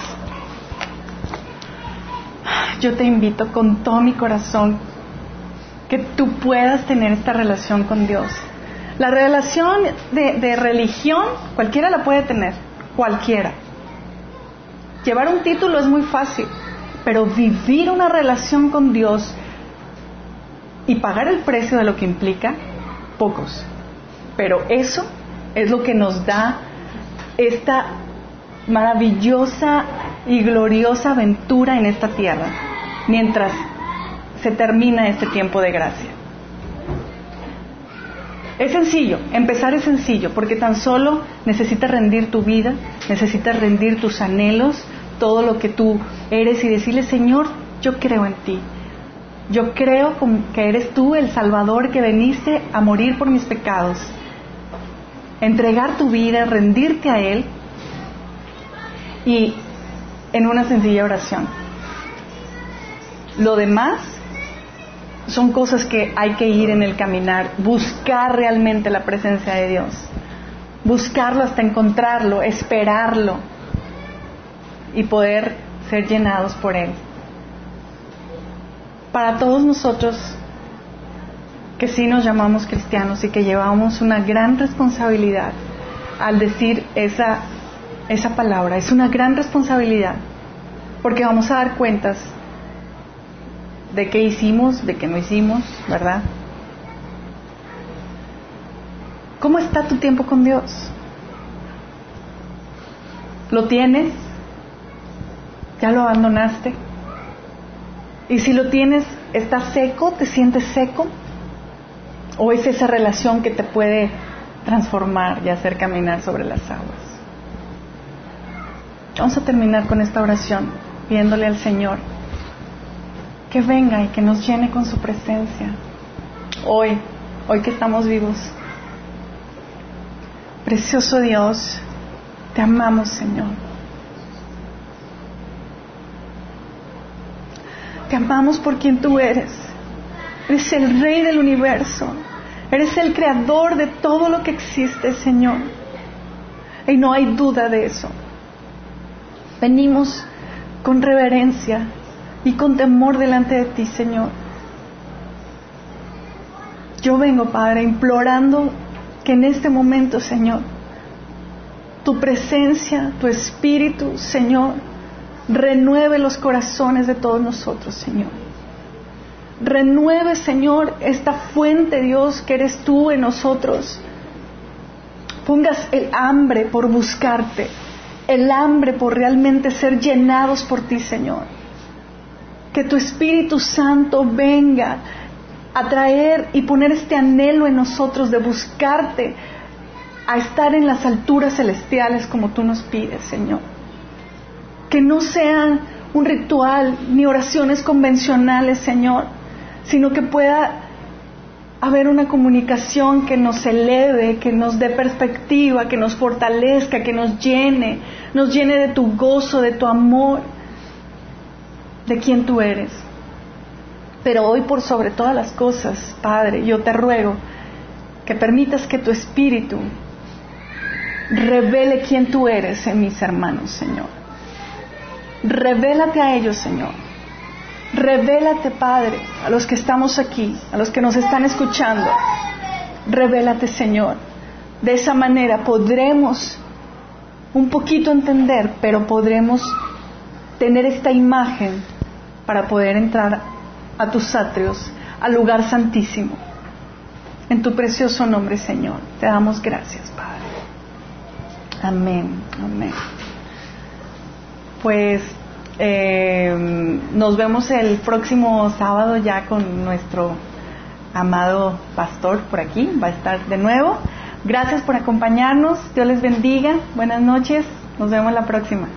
S1: Yo te invito con todo mi corazón que tú puedas tener esta relación con Dios. La relación de, de religión, cualquiera la puede tener, cualquiera. Llevar un título es muy fácil, pero vivir una relación con Dios y pagar el precio de lo que implica, pocos. Pero eso es lo que nos da esta maravillosa y gloriosa aventura en esta tierra, mientras se termina este tiempo de gracia. Es sencillo, empezar es sencillo, porque tan solo necesitas rendir tu vida, necesitas rendir tus anhelos, todo lo que tú eres y decirle, Señor, yo creo en ti. Yo creo que eres tú el Salvador que veniste a morir por mis pecados entregar tu vida, rendirte a Él y en una sencilla oración. Lo demás son cosas que hay que ir en el caminar, buscar realmente la presencia de Dios, buscarlo hasta encontrarlo, esperarlo y poder ser llenados por Él. Para todos nosotros que sí nos llamamos cristianos y que llevamos una gran responsabilidad al decir esa, esa palabra. Es una gran responsabilidad porque vamos a dar cuentas de qué hicimos, de qué no hicimos, ¿verdad? ¿Cómo está tu tiempo con Dios? ¿Lo tienes? ¿Ya lo abandonaste? Y si lo tienes, ¿estás seco? ¿Te sientes seco? ¿O es esa relación que te puede transformar y hacer caminar sobre las aguas? Vamos a terminar con esta oración pidiéndole al Señor que venga y que nos llene con su presencia. Hoy, hoy que estamos vivos. Precioso Dios, te amamos Señor. Te amamos por quien tú eres. Eres el rey del universo. Eres el creador de todo lo que existe, Señor. Y no hay duda de eso. Venimos con reverencia y con temor delante de ti, Señor. Yo vengo, Padre, implorando que en este momento, Señor, tu presencia, tu espíritu, Señor, renueve los corazones de todos nosotros, Señor renueve, Señor, esta fuente, Dios, que eres tú en nosotros. Pongas el hambre por buscarte, el hambre por realmente ser llenados por ti, Señor. Que tu Espíritu Santo venga a traer y poner este anhelo en nosotros de buscarte, a estar en las alturas celestiales como tú nos pides, Señor. Que no sean un ritual ni oraciones convencionales, Señor, sino que pueda haber una comunicación que nos eleve, que nos dé perspectiva, que nos fortalezca, que nos llene, nos llene de tu gozo, de tu amor, de quien tú eres. Pero hoy por sobre todas las cosas, Padre, yo te ruego que permitas que tu espíritu revele quién tú eres en mis hermanos, Señor. Revélate a ellos, Señor Revélate, Padre, a los que estamos aquí, a los que nos están escuchando. Revélate, Señor. De esa manera podremos un poquito entender, pero podremos tener esta imagen para poder entrar a tus atrios, al lugar santísimo. En tu precioso nombre, Señor, te damos gracias, Padre. Amén, amén. Pues eh, nos vemos el próximo sábado ya con nuestro amado pastor por aquí, va a estar de nuevo. Gracias por acompañarnos, Dios les bendiga, buenas noches, nos vemos la próxima.